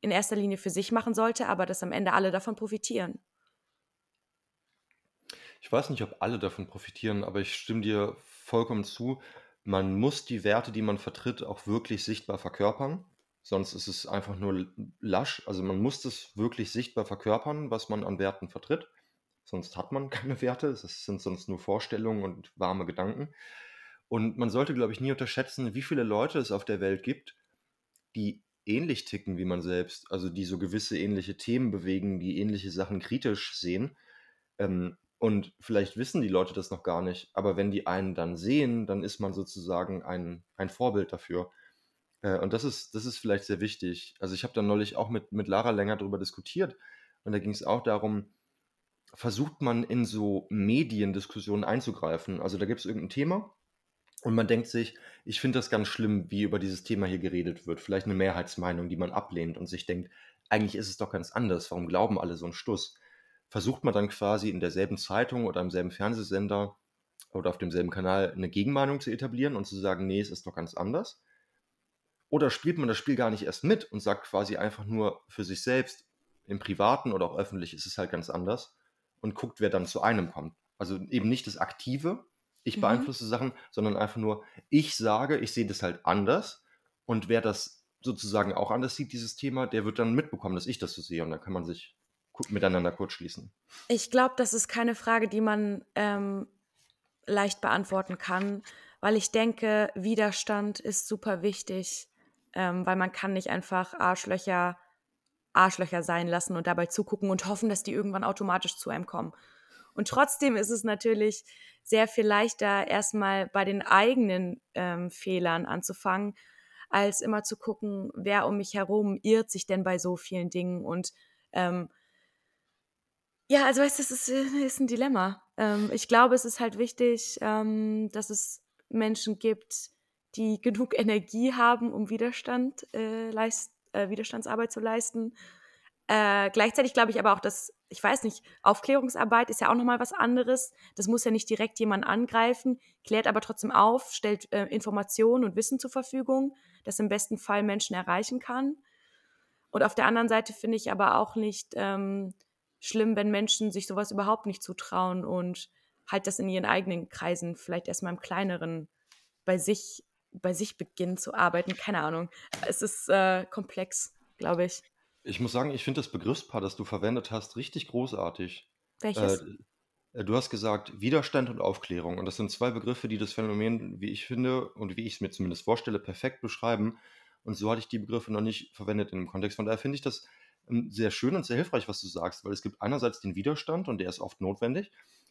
in erster Linie für sich machen sollte, aber dass am Ende alle davon profitieren. Ich weiß nicht, ob alle davon profitieren, aber ich stimme dir vollkommen zu. Man muss die Werte, die man vertritt, auch wirklich sichtbar verkörpern. Sonst ist es einfach nur lasch. Also man muss das wirklich sichtbar verkörpern, was man an Werten vertritt. Sonst hat man *laughs* keine Werte. Es sind sonst nur Vorstellungen und warme Gedanken. Und man sollte, glaube ich, nie unterschätzen, wie viele Leute es auf der Welt gibt, die ähnlich ticken wie man selbst, also die so gewisse ähnliche Themen bewegen, die ähnliche Sachen kritisch sehen. Ähm, und vielleicht wissen die Leute das noch gar nicht, aber wenn die einen dann sehen, dann ist man sozusagen ein, ein Vorbild dafür. Äh, und das ist, das ist vielleicht sehr wichtig. Also ich habe da neulich auch mit, mit Lara länger darüber diskutiert und da ging es auch darum, versucht man in so Mediendiskussionen einzugreifen. Also da gibt es irgendein Thema und man denkt sich, ich finde das ganz schlimm, wie über dieses Thema hier geredet wird. Vielleicht eine Mehrheitsmeinung, die man ablehnt und sich denkt, eigentlich ist es doch ganz anders. Warum glauben alle so einen Stuss? Versucht man dann quasi in derselben Zeitung oder im selben Fernsehsender oder auf demselben Kanal eine Gegenmeinung zu etablieren und zu sagen, nee, es ist doch ganz anders? Oder spielt man das Spiel gar nicht erst mit und sagt quasi einfach nur für sich selbst, im Privaten oder auch öffentlich ist es halt ganz anders und guckt, wer dann zu einem kommt. Also eben nicht das Aktive, ich mhm. beeinflusse mhm. Sachen, sondern einfach nur, ich sage, ich sehe das halt anders und wer das sozusagen auch anders sieht, dieses Thema, der wird dann mitbekommen, dass ich das so sehe und dann kann man sich miteinander kurzschließen. Ich glaube, das ist keine Frage, die man ähm, leicht beantworten kann, weil ich denke, Widerstand ist super wichtig, ähm, weil man kann nicht einfach Arschlöcher Arschlöcher sein lassen und dabei zugucken und hoffen, dass die irgendwann automatisch zu einem kommen. Und trotzdem ist es natürlich sehr viel leichter, erstmal bei den eigenen ähm, Fehlern anzufangen, als immer zu gucken, wer um mich herum irrt sich denn bei so vielen Dingen. Und ähm, ja, also weißt du, das ist, äh, ist ein Dilemma. Ähm, ich glaube, es ist halt wichtig, ähm, dass es Menschen gibt, die genug Energie haben, um Widerstand, äh, leist, äh, Widerstandsarbeit zu leisten äh, gleichzeitig glaube ich aber auch, dass, ich weiß nicht, Aufklärungsarbeit ist ja auch nochmal was anderes. Das muss ja nicht direkt jemand angreifen, klärt aber trotzdem auf, stellt äh, Informationen und Wissen zur Verfügung, das im besten Fall Menschen erreichen kann. Und auf der anderen Seite finde ich aber auch nicht ähm, schlimm, wenn Menschen sich sowas überhaupt nicht zutrauen und halt das in ihren eigenen Kreisen, vielleicht erstmal im kleineren, bei sich, bei sich beginnen zu arbeiten. Keine Ahnung. Es ist äh, komplex, glaube ich. Ich muss sagen, ich finde das Begriffspaar, das du verwendet hast, richtig großartig. Welches? Äh, du hast gesagt Widerstand und Aufklärung. Und das sind zwei Begriffe, die das Phänomen, wie ich finde und wie ich es mir zumindest vorstelle, perfekt beschreiben. Und so hatte ich die Begriffe noch nicht verwendet in dem Kontext. Von daher finde ich das ähm, sehr schön und sehr hilfreich, was du sagst, weil es gibt einerseits den Widerstand und der ist oft notwendig.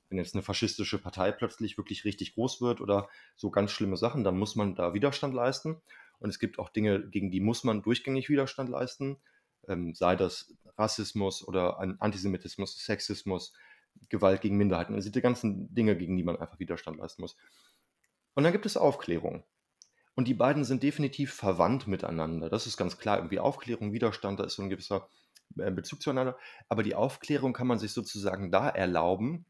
Wenn jetzt eine faschistische Partei plötzlich wirklich richtig groß wird oder so ganz schlimme Sachen, dann muss man da Widerstand leisten. Und es gibt auch Dinge, gegen die muss man durchgängig Widerstand leisten ähm, sei das Rassismus oder Antisemitismus, Sexismus, Gewalt gegen Minderheiten. Also die ganzen Dinge, gegen die man einfach Widerstand leisten muss. Und dann gibt es Aufklärung. Und die beiden sind definitiv verwandt miteinander. Das ist ganz klar. Irgendwie Aufklärung, Widerstand, da ist so ein gewisser äh, Bezug zueinander. Aber die Aufklärung kann man sich sozusagen da erlauben,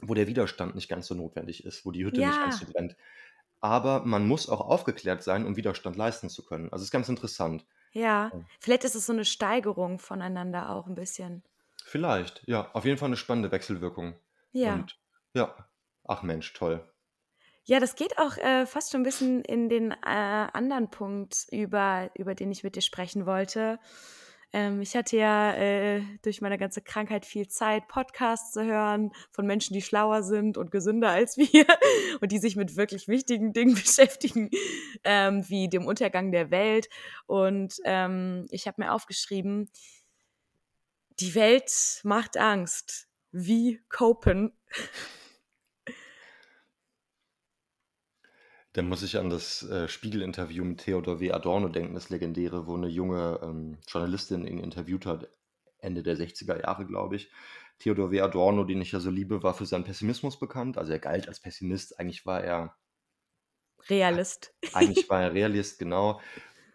wo der Widerstand nicht ganz so notwendig ist, wo die Hütte ja. nicht ganz so brennt. Aber man muss auch aufgeklärt sein, um Widerstand leisten zu können. Also es ist ganz interessant. Ja, vielleicht ist es so eine Steigerung voneinander auch ein bisschen. Vielleicht, ja. Auf jeden Fall eine spannende Wechselwirkung. Ja. Und ja, ach Mensch, toll. Ja, das geht auch äh, fast schon ein bisschen in den äh, anderen Punkt über, über den ich mit dir sprechen wollte. Ähm, ich hatte ja äh, durch meine ganze Krankheit viel Zeit, Podcasts zu hören von Menschen, die schlauer sind und gesünder als *laughs* wir und die sich mit wirklich wichtigen Dingen *laughs* beschäftigen, ähm, wie dem Untergang der Welt. Und ähm, ich habe mir aufgeschrieben, die Welt macht Angst. Wie copen? Dann muss ich an das äh, Spiegel-Interview mit Theodor W. Adorno denken, das legendäre, wo eine junge ähm, Journalistin ihn interviewt hat, Ende der 60er Jahre, glaube ich. Theodor W. Adorno, den ich ja so liebe, war für seinen Pessimismus bekannt. Also er galt als Pessimist. Eigentlich war er Realist. *laughs* Eigentlich war er Realist, genau.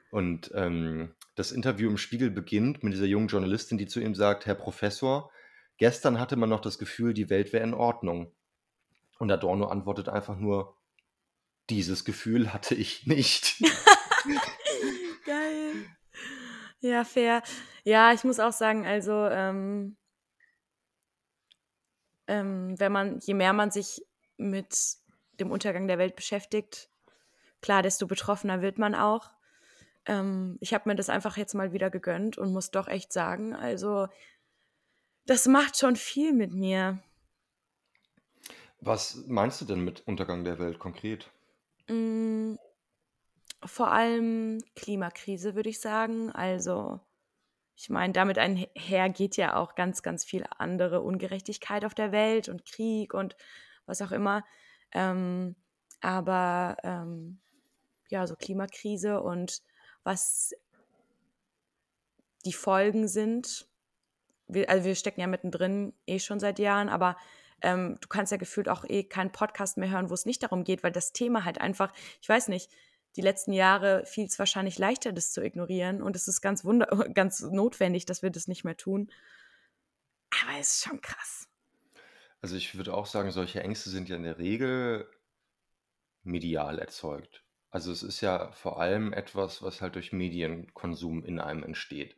Und ähm, das Interview im Spiegel beginnt mit dieser jungen Journalistin, die zu ihm sagt, Herr Professor, gestern hatte man noch das Gefühl, die Welt wäre in Ordnung. Und Adorno antwortet einfach nur, dieses Gefühl hatte ich *laughs* nicht. *laughs* Geil. Ja, fair. Ja, ich muss auch sagen, also ähm, ähm, wenn man, je mehr man sich mit dem Untergang der Welt beschäftigt, klar, desto betroffener wird man auch. Ähm, ich habe mir das einfach jetzt mal wieder gegönnt und muss doch echt sagen, also das macht schon viel mit mir. Was meinst du denn mit Untergang der Welt konkret? Mm, vor allem Klimakrise, würde ich sagen. Also, ich meine, damit einher geht ja auch ganz, ganz viel andere Ungerechtigkeit auf der Welt und Krieg und was auch immer. Ähm, aber ähm, ja, so Klimakrise und was die Folgen sind. Wir, also wir stecken ja mittendrin eh schon seit Jahren, aber ähm, du kannst ja gefühlt auch eh keinen Podcast mehr hören, wo es nicht darum geht, weil das Thema halt einfach, ich weiß nicht, die letzten Jahre fiel es wahrscheinlich leichter, das zu ignorieren und es ist ganz wunder *laughs* ganz notwendig, dass wir das nicht mehr tun. Aber es ist schon krass. Also ich würde auch sagen, solche Ängste sind ja in der Regel medial erzeugt. Also es ist ja vor allem etwas, was halt durch Medienkonsum in einem entsteht.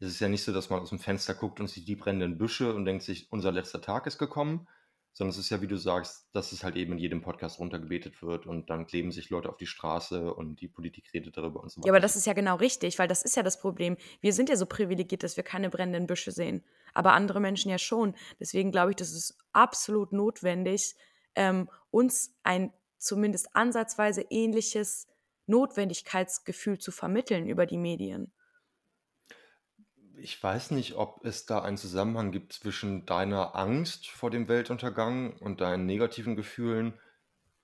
Es ist ja nicht so, dass man aus dem Fenster guckt und sieht die brennenden Büsche und denkt sich, unser letzter Tag ist gekommen, sondern es ist ja, wie du sagst, dass es halt eben in jedem Podcast runtergebetet wird und dann kleben sich Leute auf die Straße und die Politik redet darüber und so weiter. Ja, aber das ist ja genau richtig, weil das ist ja das Problem. Wir sind ja so privilegiert, dass wir keine brennenden Büsche sehen, aber andere Menschen ja schon. Deswegen glaube ich, das ist absolut notwendig, ähm, uns ein zumindest ansatzweise ähnliches Notwendigkeitsgefühl zu vermitteln über die Medien ich weiß nicht, ob es da einen Zusammenhang gibt zwischen deiner Angst vor dem Weltuntergang und deinen negativen Gefühlen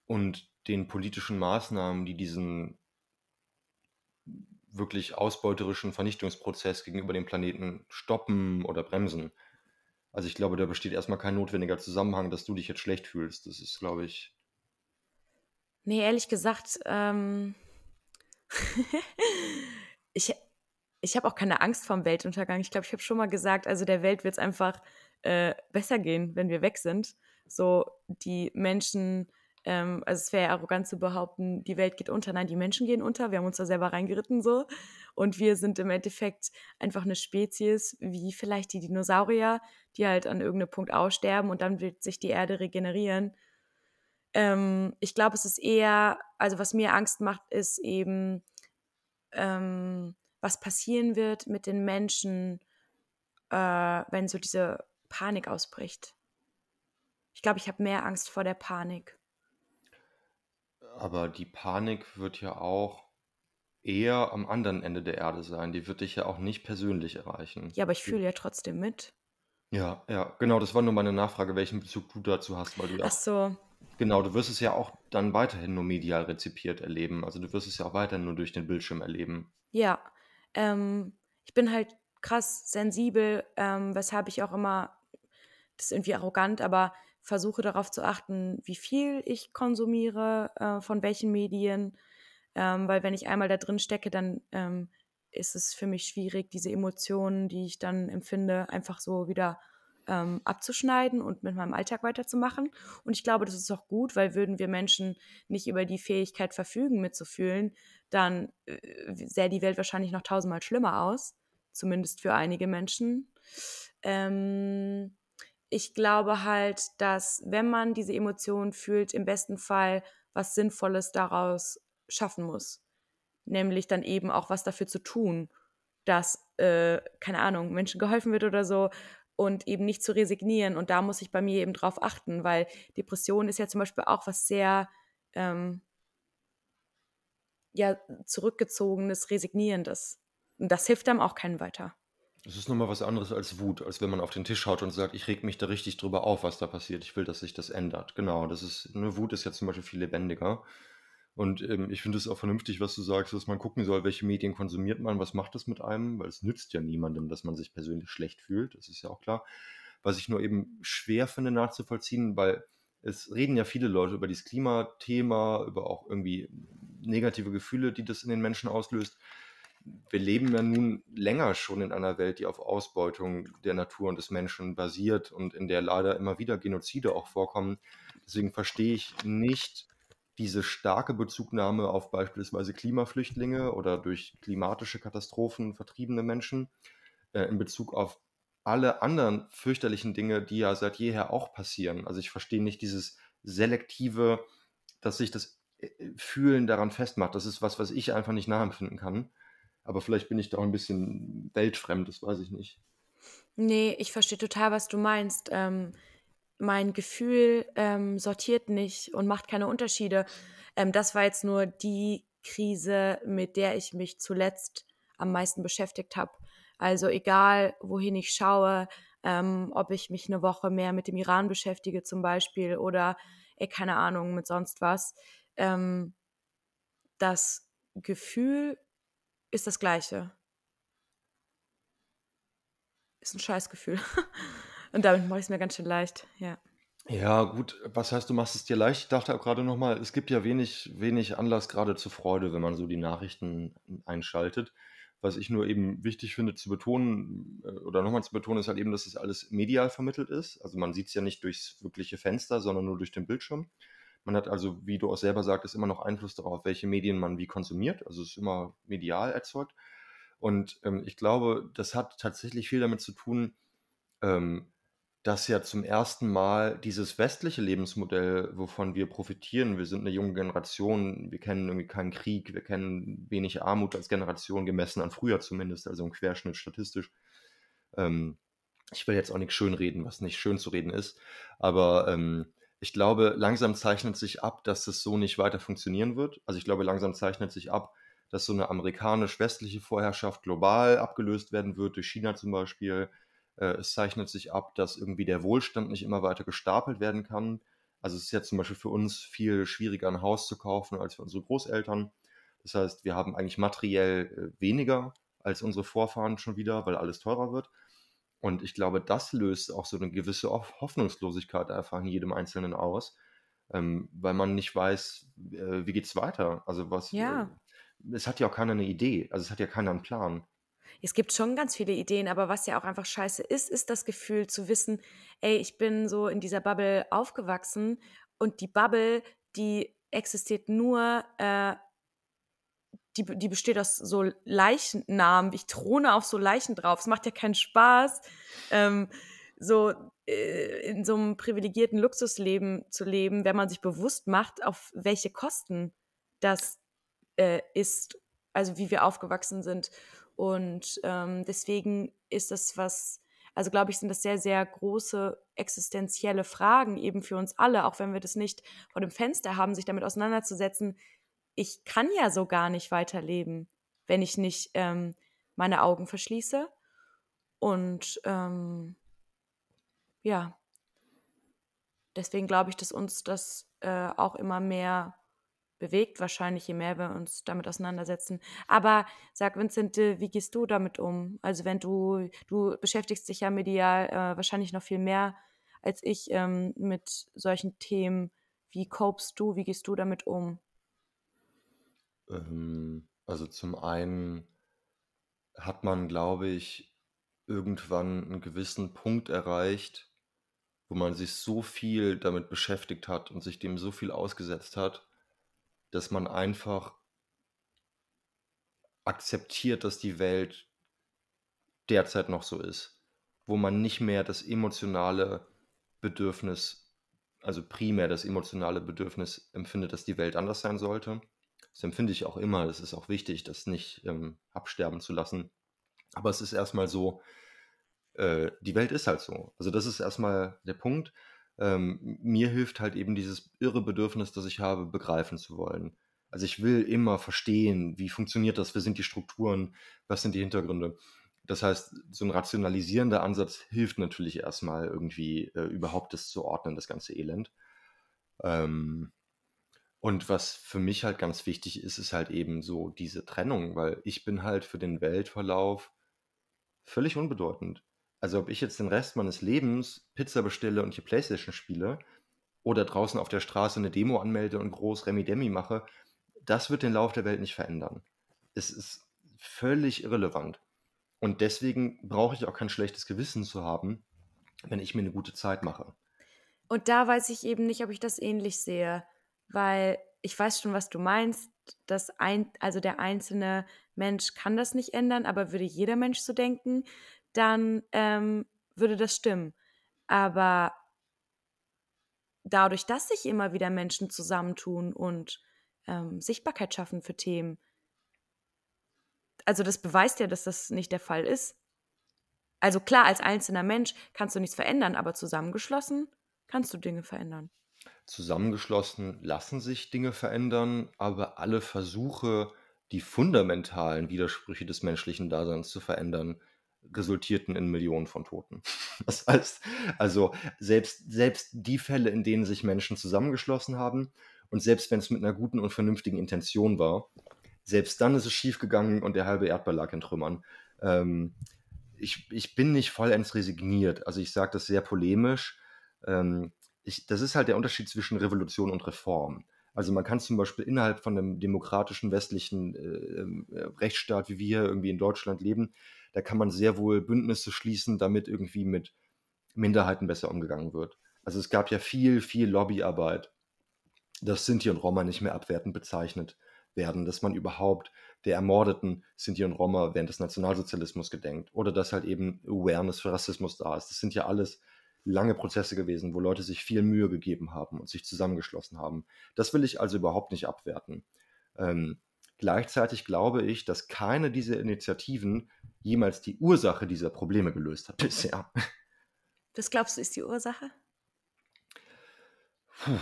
und den politischen Maßnahmen, die diesen wirklich ausbeuterischen Vernichtungsprozess gegenüber dem Planeten stoppen oder bremsen. Also ich glaube, da besteht erstmal kein notwendiger Zusammenhang, dass du dich jetzt schlecht fühlst. Das ist, glaube ich. Nee, ehrlich gesagt, ähm *laughs* ich, ich habe auch keine Angst vorm Weltuntergang. Ich glaube, ich habe schon mal gesagt, also der Welt wird es einfach äh, besser gehen, wenn wir weg sind. So die Menschen, ähm, also es wäre ja arrogant zu behaupten, die Welt geht unter. Nein, die Menschen gehen unter. Wir haben uns da selber reingeritten so. Und wir sind im Endeffekt einfach eine Spezies, wie vielleicht die Dinosaurier, die halt an irgendeinem Punkt aussterben und dann wird sich die Erde regenerieren. Ähm, ich glaube, es ist eher, also was mir Angst macht, ist eben, ähm, was passieren wird mit den Menschen, äh, wenn so diese Panik ausbricht. Ich glaube, ich habe mehr Angst vor der Panik. Aber die Panik wird ja auch eher am anderen Ende der Erde sein. Die wird dich ja auch nicht persönlich erreichen. Ja, aber ich fühle ja trotzdem mit. Ja, ja, genau. Das war nur meine Nachfrage, welchen Bezug du dazu hast, weil du Ach so. Genau, du wirst es ja auch dann weiterhin nur medial rezipiert erleben. Also du wirst es ja auch weiterhin nur durch den Bildschirm erleben. Ja, ähm, ich bin halt krass sensibel, ähm, weshalb ich auch immer, das ist irgendwie arrogant, aber versuche darauf zu achten, wie viel ich konsumiere, äh, von welchen Medien, ähm, weil wenn ich einmal da drin stecke, dann ähm, ist es für mich schwierig, diese Emotionen, die ich dann empfinde, einfach so wieder ähm, abzuschneiden und mit meinem Alltag weiterzumachen. Und ich glaube, das ist auch gut, weil würden wir Menschen nicht über die Fähigkeit verfügen, mitzufühlen, dann äh, sähe die Welt wahrscheinlich noch tausendmal schlimmer aus, zumindest für einige Menschen. Ähm, ich glaube halt, dass wenn man diese Emotionen fühlt, im besten Fall was Sinnvolles daraus schaffen muss. Nämlich dann eben auch was dafür zu tun, dass, äh, keine Ahnung, Menschen geholfen wird oder so und eben nicht zu resignieren. Und da muss ich bei mir eben drauf achten, weil Depression ist ja zum Beispiel auch was sehr ähm, ja, zurückgezogenes, resignierendes. Und das hilft einem auch keinen weiter. Das ist nochmal was anderes als Wut, als wenn man auf den Tisch haut und sagt, ich reg mich da richtig drüber auf, was da passiert. Ich will, dass sich das ändert. Genau, das ist, eine Wut ist ja zum Beispiel viel lebendiger. Und ähm, ich finde es auch vernünftig, was du sagst, dass man gucken soll, welche Medien konsumiert man, was macht das mit einem, weil es nützt ja niemandem, dass man sich persönlich schlecht fühlt, das ist ja auch klar. Was ich nur eben schwer finde nachzuvollziehen, weil es reden ja viele Leute über dieses Klimathema, über auch irgendwie negative Gefühle, die das in den Menschen auslöst. wir leben ja nun länger schon in einer Welt, die auf Ausbeutung der Natur und des Menschen basiert und in der leider immer wieder Genozide auch vorkommen. Deswegen verstehe ich nicht diese starke Bezugnahme auf beispielsweise Klimaflüchtlinge oder durch klimatische Katastrophen vertriebene Menschen äh, in Bezug auf alle anderen fürchterlichen Dinge, die ja seit jeher auch passieren. Also ich verstehe nicht dieses selektive, dass sich das äh, Fühlen daran festmacht. Das ist was, was ich einfach nicht nachempfinden kann. Aber vielleicht bin ich da auch ein bisschen weltfremd, das weiß ich nicht. Nee, ich verstehe total, was du meinst. Ähm, mein Gefühl ähm, sortiert nicht und macht keine Unterschiede. Ähm, das war jetzt nur die Krise, mit der ich mich zuletzt am meisten beschäftigt habe. Also egal, wohin ich schaue, ähm, ob ich mich eine Woche mehr mit dem Iran beschäftige zum Beispiel oder, ey, keine Ahnung, mit sonst was. Ähm, das Gefühl ist das gleiche. Ist ein Scheißgefühl. *laughs* Und damit mache ich es mir ganz schön leicht, ja. Ja, gut, was heißt, du machst es dir leicht? Ich dachte auch gerade nochmal, es gibt ja wenig, wenig Anlass gerade zur Freude, wenn man so die Nachrichten einschaltet. Was ich nur eben wichtig finde zu betonen, äh, oder nochmal zu betonen, ist halt eben, dass es alles medial vermittelt ist. Also man sieht es ja nicht durchs wirkliche Fenster, sondern nur durch den Bildschirm. Man hat also, wie du auch selber sagtest, immer noch Einfluss darauf, welche Medien man wie konsumiert. Also es ist immer medial erzeugt. Und ähm, ich glaube, das hat tatsächlich viel damit zu tun, ähm, dass ja zum ersten Mal dieses westliche Lebensmodell, wovon wir profitieren, wir sind eine junge Generation, wir kennen irgendwie keinen Krieg, wir kennen wenig Armut als Generation, gemessen an früher zumindest, also im Querschnitt statistisch. Ähm, ich will jetzt auch nichts schönreden, was nicht schön zu reden ist, aber ähm, ich glaube, langsam zeichnet sich ab, dass es so nicht weiter funktionieren wird. Also ich glaube, langsam zeichnet sich ab, dass so eine amerikanisch-westliche Vorherrschaft global abgelöst werden wird, durch China zum Beispiel. Äh, es zeichnet sich ab, dass irgendwie der Wohlstand nicht immer weiter gestapelt werden kann. Also es ist jetzt zum Beispiel für uns viel schwieriger, ein Haus zu kaufen als für unsere Großeltern. Das heißt, wir haben eigentlich materiell äh, weniger als unsere Vorfahren schon wieder, weil alles teurer wird. Und ich glaube, das löst auch so eine gewisse Hoffnungslosigkeit einfach in jedem Einzelnen aus, ähm, weil man nicht weiß, äh, wie geht es weiter. Also was, Ja. es hat ja auch keiner eine Idee, also es hat ja keiner einen Plan. Es gibt schon ganz viele Ideen, aber was ja auch einfach scheiße ist, ist das Gefühl zu wissen, ey, ich bin so in dieser Bubble aufgewachsen und die Bubble, die existiert nur äh, die, die besteht aus so Leichennamen. Ich throne auf so Leichen drauf. Es macht ja keinen Spaß, ähm, so äh, in so einem privilegierten Luxusleben zu leben, wenn man sich bewusst macht, auf welche Kosten das äh, ist, also wie wir aufgewachsen sind. Und ähm, deswegen ist das was, also glaube ich, sind das sehr, sehr große existenzielle Fragen eben für uns alle, auch wenn wir das nicht vor dem Fenster haben, sich damit auseinanderzusetzen, ich kann ja so gar nicht weiterleben, wenn ich nicht ähm, meine Augen verschließe. Und ähm, ja, deswegen glaube ich, dass uns das äh, auch immer mehr bewegt, wahrscheinlich je mehr wir uns damit auseinandersetzen. Aber sag Vincent, äh, wie gehst du damit um? Also wenn du, du beschäftigst dich ja medial äh, wahrscheinlich noch viel mehr als ich ähm, mit solchen Themen. Wie copest du? Wie gehst du damit um? Ähm, also zum einen hat man, glaube ich, irgendwann einen gewissen Punkt erreicht, wo man sich so viel damit beschäftigt hat und sich dem so viel ausgesetzt hat, dass man einfach akzeptiert, dass die Welt derzeit noch so ist, wo man nicht mehr das emotionale Bedürfnis, also primär das emotionale Bedürfnis empfindet, dass die Welt anders sein sollte, das empfinde ich auch immer. Das ist auch wichtig, das nicht ähm, absterben zu lassen. Aber es ist erstmal so, äh, die Welt ist halt so. Also das ist erstmal der Punkt. Ähm, mir hilft halt eben dieses irre Bedürfnis, das ich habe, begreifen zu wollen. Also ich will immer verstehen, wie funktioniert das, was sind die Strukturen, was sind die Hintergründe. Das heißt, so ein rationalisierender Ansatz hilft natürlich erstmal irgendwie äh, überhaupt das zu ordnen, das ganze Elend. Ähm, und was für mich halt ganz wichtig ist, ist halt eben so diese Trennung, weil ich bin halt für den Weltverlauf völlig unbedeutend. Also ob ich jetzt den Rest meines Lebens Pizza bestelle und hier Playstation spiele oder draußen auf der Straße eine Demo anmelde und groß Remi Demi mache, das wird den Lauf der Welt nicht verändern. Es ist völlig irrelevant. Und deswegen brauche ich auch kein schlechtes Gewissen zu haben, wenn ich mir eine gute Zeit mache. Und da weiß ich eben nicht, ob ich das ähnlich sehe, weil ich weiß schon, was du meinst. dass ein, also der einzelne Mensch kann das nicht ändern, aber würde jeder Mensch so denken, dann ähm, würde das stimmen. Aber dadurch, dass sich immer wieder Menschen zusammentun und ähm, Sichtbarkeit schaffen für Themen, also das beweist ja, dass das nicht der Fall ist. Also klar, als einzelner Mensch kannst du nichts verändern, aber zusammengeschlossen kannst du Dinge verändern. Zusammengeschlossen lassen sich Dinge verändern, aber alle Versuche, die fundamentalen Widersprüche des menschlichen Daseins zu verändern, resultierten in Millionen von Toten. *laughs* Das heißt, also selbst, selbst die Fälle, in denen sich Menschen zusammengeschlossen haben und selbst wenn es mit einer guten und vernünftigen Intention war, selbst dann ist es schiefgegangen und der halbe Erdball lag in Trümmern. Ähm, ich, ich bin nicht vollends resigniert. Also ich sage das sehr polemisch. Ähm, ich, das ist halt der Unterschied zwischen Revolution und Reform. Also man kann zum Beispiel innerhalb von einem demokratischen westlichen äh, äh, Rechtsstaat, wie wir hier irgendwie in Deutschland leben, da kann man sehr wohl Bündnisse schließen, damit irgendwie mit Minderheiten besser umgegangen wird. Also es gab ja viel, viel Lobbyarbeit, dass Sinti und Roma nicht mehr abwertend bezeichnet werden, dass man überhaupt der ermordeten Sinti und Roma während des Nationalsozialismus gedenkt oder dass halt eben Awareness für Rassismus da ist. Das sind ja alles lange Prozesse gewesen, wo Leute sich viel Mühe gegeben haben und sich zusammengeschlossen haben. Das will ich also überhaupt nicht abwerten. Ähm, gleichzeitig glaube ich, dass keine dieser Initiativen jemals die Ursache dieser Probleme gelöst hat bisher. Was glaubst du, ist die Ursache? Puh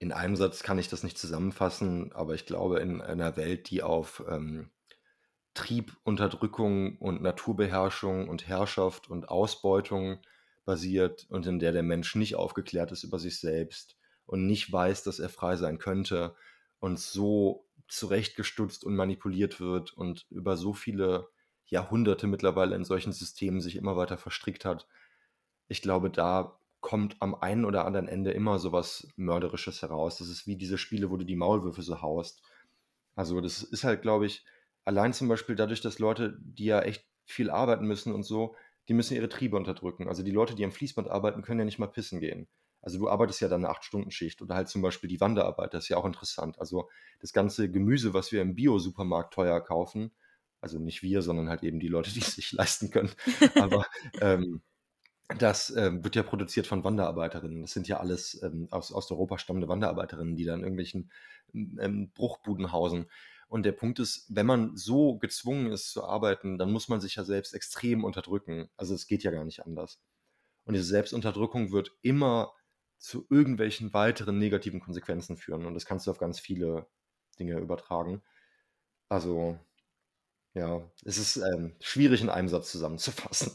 in einem Satz kann ich das nicht zusammenfassen, aber ich glaube, in einer Welt, die auf ähm, Trieb, Unterdrückung und Naturbeherrschung und Herrschaft und Ausbeutung basiert und in der der Mensch nicht aufgeklärt ist über sich selbst und nicht weiß, dass er frei sein könnte und so zurechtgestutzt und manipuliert wird und über so viele Jahrhunderte mittlerweile in solchen Systemen sich immer weiter verstrickt hat. Ich glaube, da kommt am einen oder anderen Ende immer sowas Mörderisches heraus. Das ist wie diese Spiele, wo du die Maulwürfe so haust. Also das ist halt, glaube ich, allein zum Beispiel dadurch, dass Leute, die ja echt viel arbeiten müssen und so, die müssen ihre Triebe unterdrücken. Also die Leute, die am Fließband arbeiten, können ja nicht mal pissen gehen. Also du arbeitest ja dann eine 8-Stunden-Schicht oder halt zum Beispiel die Wanderarbeit, das ist ja auch interessant. Also das ganze Gemüse, was wir im Bio-Supermarkt teuer kaufen, also nicht wir, sondern halt eben die Leute, *laughs* die es sich leisten können. Aber ähm, das ähm, wird ja produziert von Wanderarbeiterinnen. Das sind ja alles ähm, aus Osteuropa stammende Wanderarbeiterinnen, die dann irgendwelchen ähm, Bruchbuden hausen. Und der Punkt ist, wenn man so gezwungen ist zu arbeiten, dann muss man sich ja selbst extrem unterdrücken. Also es geht ja gar nicht anders. Und diese Selbstunterdrückung wird immer zu irgendwelchen weiteren negativen Konsequenzen führen. Und das kannst du auf ganz viele Dinge übertragen. Also, ja, es ist ähm, schwierig in einem Satz zusammenzufassen.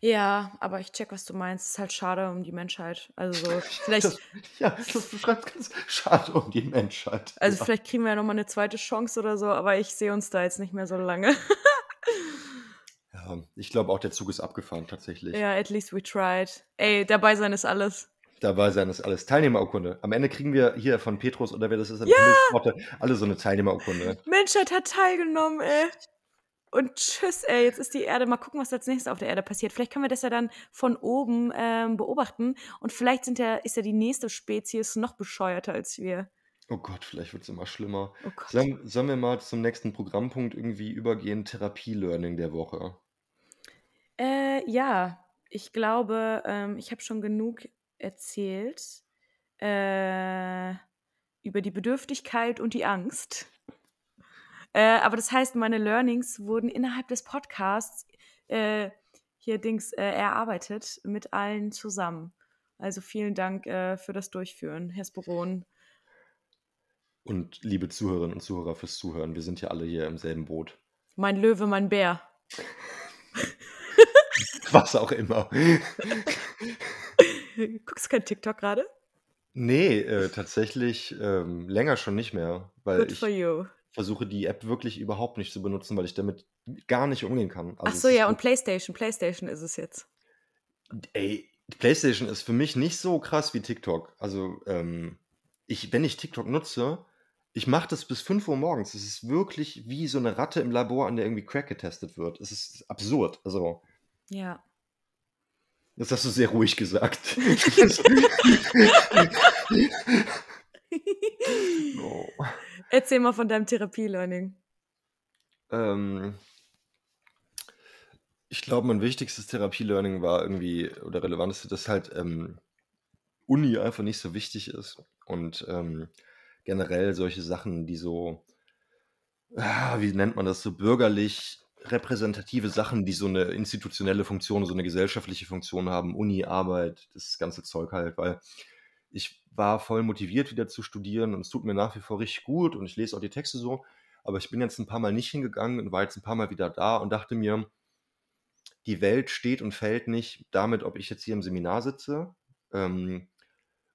Ja, aber ich check, was du meinst. Es ist halt schade um die Menschheit. Also so, *laughs* vielleicht. Das, ja, das beschreibt ganz schade um die Menschheit. Also ja. vielleicht kriegen wir ja nochmal eine zweite Chance oder so, aber ich sehe uns da jetzt nicht mehr so lange. ja, ich glaube auch, der Zug ist abgefahren tatsächlich. Ja, at least we tried. Ey, dabei sein ist alles. Dabei sein ist alles. Teilnehmerurkunde. Am Ende kriegen wir hier von Petrus oder wer das ist, ja! alle so eine Teilnehmerurkunde. Menschheit hat teilgenommen, ey. Und tschüss, ey, jetzt ist die Erde. Mal gucken, was als nächstes auf der Erde passiert. Vielleicht können wir das ja dann von oben ähm, beobachten. Und vielleicht sind ja, ist ja die nächste Spezies noch bescheuerter als wir. Oh Gott, vielleicht wird es immer schlimmer. Oh sollen, sollen wir mal zum nächsten Programmpunkt irgendwie übergehen? Therapie-Learning der Woche. Äh, ja, ich glaube, ähm, ich habe schon genug erzählt äh, über die Bedürftigkeit und die Angst. Äh, aber das heißt, meine Learnings wurden innerhalb des Podcasts äh, hier Dings äh, erarbeitet mit allen zusammen. Also vielen Dank äh, für das Durchführen, Herr Sporon. Und liebe Zuhörerinnen und Zuhörer fürs Zuhören. Wir sind ja alle hier im selben Boot. Mein Löwe, mein Bär. Was auch immer. *laughs* *laughs* Guckst du kein TikTok gerade? Nee, äh, tatsächlich ähm, länger schon nicht mehr. Weil Good ich, for you versuche die App wirklich überhaupt nicht zu benutzen, weil ich damit gar nicht umgehen kann. Also Ach so, ja, und PlayStation. PlayStation ist es jetzt. Ey, PlayStation ist für mich nicht so krass wie TikTok. Also, ähm, ich, wenn ich TikTok nutze, Ich mache das bis 5 Uhr morgens. Es ist wirklich wie so eine Ratte im Labor, an der irgendwie Crack getestet wird. Es ist absurd. Also, Ja. Das hast du sehr ruhig gesagt. *laughs* Oh. Erzähl mal von deinem Therapie-Learning. Ähm, ich glaube, mein wichtigstes Therapie-Learning war irgendwie, oder relevanteste, dass halt ähm, Uni einfach nicht so wichtig ist. Und ähm, generell solche Sachen, die so, ah, wie nennt man das, so bürgerlich repräsentative Sachen, die so eine institutionelle Funktion, so eine gesellschaftliche Funktion haben, Uni, Arbeit, das ganze Zeug halt, weil ich war voll motiviert wieder zu studieren und es tut mir nach wie vor richtig gut und ich lese auch die Texte so, aber ich bin jetzt ein paar Mal nicht hingegangen und war jetzt ein paar Mal wieder da und dachte mir, die Welt steht und fällt nicht damit, ob ich jetzt hier im Seminar sitze. Ähm,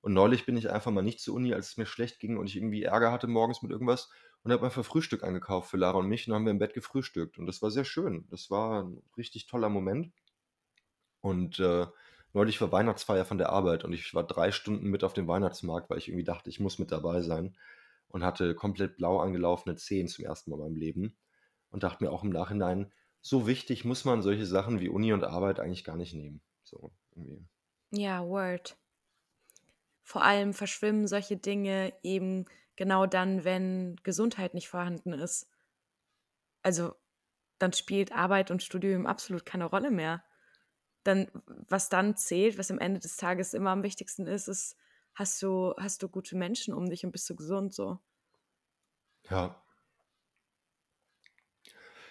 und neulich bin ich einfach mal nicht zur Uni, als es mir schlecht ging und ich irgendwie Ärger hatte morgens mit irgendwas und habe einfach Frühstück angekauft für Lara und mich und haben wir im Bett gefrühstückt und das war sehr schön. Das war ein richtig toller Moment. Und äh, neulich war Weihnachtsfeier von der Arbeit und ich war drei Stunden mit auf dem Weihnachtsmarkt, weil ich irgendwie dachte, ich muss mit dabei sein und hatte komplett blau angelaufene Zehen zum ersten Mal in meinem Leben und dachte mir auch im Nachhinein, so wichtig muss man solche Sachen wie Uni und Arbeit eigentlich gar nicht nehmen. So irgendwie. Ja, Word. Vor allem verschwimmen solche Dinge eben genau dann, wenn Gesundheit nicht vorhanden ist. Also dann spielt Arbeit und Studium absolut keine Rolle mehr. Dann, was dann zählt, was am Ende des Tages immer am wichtigsten ist, ist, hast du, hast du gute Menschen um dich und bist du gesund so. Ja.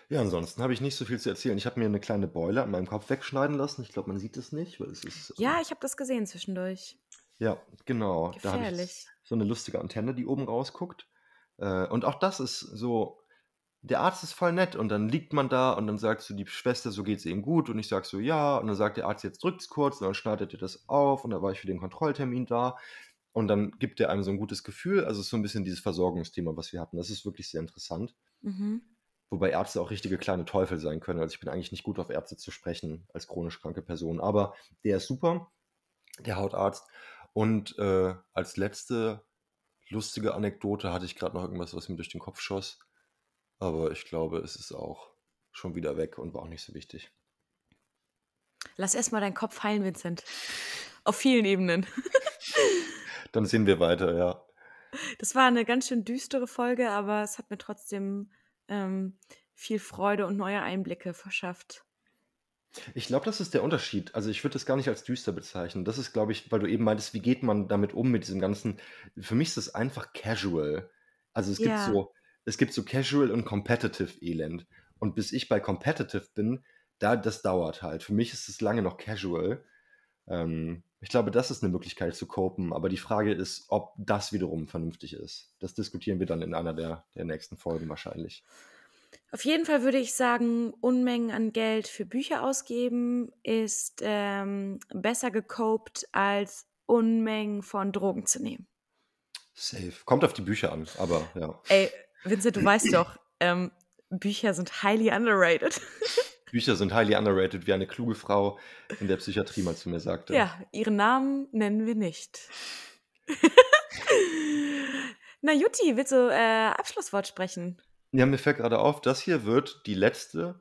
Ja, ansonsten habe ich nicht so viel zu erzählen. Ich habe mir eine kleine Beule an meinem Kopf wegschneiden lassen. Ich glaube, man sieht es nicht, weil es ist. Ja, ich habe das gesehen zwischendurch. Ja, genau. Gefährlich. So eine lustige Antenne, die oben rausguckt. Äh, und auch das ist so, der Arzt ist voll nett und dann liegt man da und dann sagst du die Schwester, so geht's ihm gut und ich sag so ja und dann sagt der Arzt, jetzt drückt's kurz und dann schneidet er das auf und dann war ich für den Kontrolltermin da und dann gibt er einem so ein gutes Gefühl. Also es ist so ein bisschen dieses Versorgungsthema, was wir hatten. Das ist wirklich sehr interessant. Mhm. Wobei Ärzte auch richtige kleine Teufel sein können. Also ich bin eigentlich nicht gut auf Ärzte zu sprechen als chronisch kranke Person. Aber der ist super, der Hautarzt. Und äh, als letzte lustige Anekdote hatte ich gerade noch irgendwas, was mir durch den Kopf schoss. Aber ich glaube, es ist auch schon wieder weg und war auch nicht so wichtig. Lass erstmal deinen Kopf heilen, Vincent. Auf vielen Ebenen. *laughs* Dann sehen wir weiter, ja. Das war eine ganz schön düstere Folge, aber es hat mir trotzdem ähm, viel Freude und neue Einblicke verschafft. Ich glaube, das ist der Unterschied. Also ich würde das gar nicht als düster bezeichnen. Das ist, glaube ich, weil du eben meintest, wie geht man damit um mit diesem ganzen. Für mich ist das einfach casual. Also es gibt Ja. so, es gibt so casual und competitive Elend. Und bis ich bei competitive bin, da das dauert halt. Für mich ist es lange noch casual. Ähm, ich glaube, das ist eine Möglichkeit zu copen. Aber die Frage ist, ob das wiederum vernünftig ist. Das diskutieren wir dann in einer der, der nächsten Folgen wahrscheinlich. Auf jeden Fall würde ich sagen, Unmengen an Geld für Bücher ausgeben ist ähm, besser gecopt, als Unmengen von Drogen zu nehmen. Safe. Kommt auf die Bücher an, aber ja. Ey, Vincent, du weißt doch, ähm, Bücher sind highly underrated. *laughs* Bücher sind highly underrated, wie eine kluge Frau in der Psychiatrie mal zu mir sagte. Ja, ihren Namen nennen wir nicht. *laughs* *laughs* Na Jutti, willst du äh, Abschlusswort sprechen? Ja, mir fällt gerade auf, das hier wird die letzte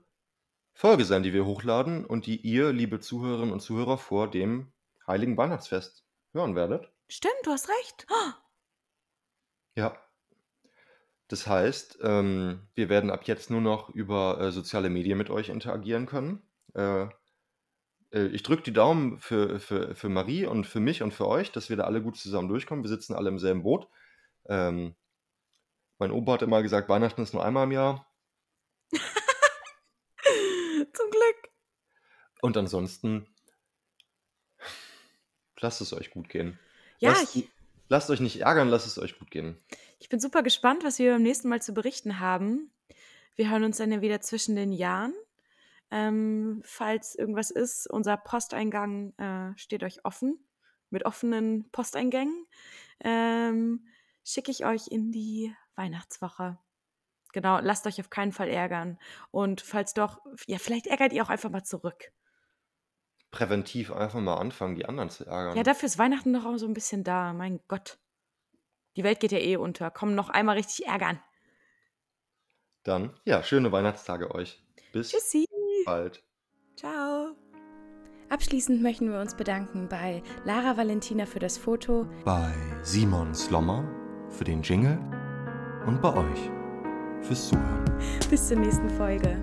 Folge sein, die wir hochladen und die ihr, liebe Zuhörerinnen und Zuhörer, vor dem Heiligen Weihnachtsfest hören werdet. Stimmt, du hast recht. Oh, *gasps* Ja. Das heißt, ähm, wir werden ab jetzt nur noch über äh, soziale Medien mit euch interagieren können. Äh, äh, ich drücke die Daumen für, für, für Marie und für mich und für euch, dass wir da alle gut zusammen durchkommen. Wir sitzen alle im selben Boot. Ähm, mein Opa hat immer gesagt, Weihnachten ist nur einmal im Jahr. *laughs* zum Glück. Und ansonsten lasst es euch gut gehen. Ja, lasst, ich, lasst euch nicht ärgern, lasst es euch gut gehen. ich bin super gespannt, was wir beim nächsten Mal zu berichten haben. Wir hören uns dann ja wieder zwischen den Jahren. Ähm, falls irgendwas ist, unser Posteingang äh, steht euch offen. Mit offenen Posteingängen ähm, schicke ich euch in die Weihnachtswoche. Genau, lasst euch auf keinen Fall ärgern. Und falls doch, ja, vielleicht ärgert ihr auch einfach mal zurück. Präventiv einfach mal anfangen, die anderen zu ärgern. Ja, dafür ist Weihnachten doch auch so ein bisschen da. Mein Gott. Die Welt geht ja eh unter. Komm, noch einmal richtig ärgern. Dann, ja, schöne Weihnachtstage euch. Bis Tschüssi. bald. Ciao. Abschließend möchten wir uns bedanken bei Lara Valentina für das Foto, Bei Simon Slommer für den Jingle und bei euch fürs Zuhören. Bis zur nächsten Folge.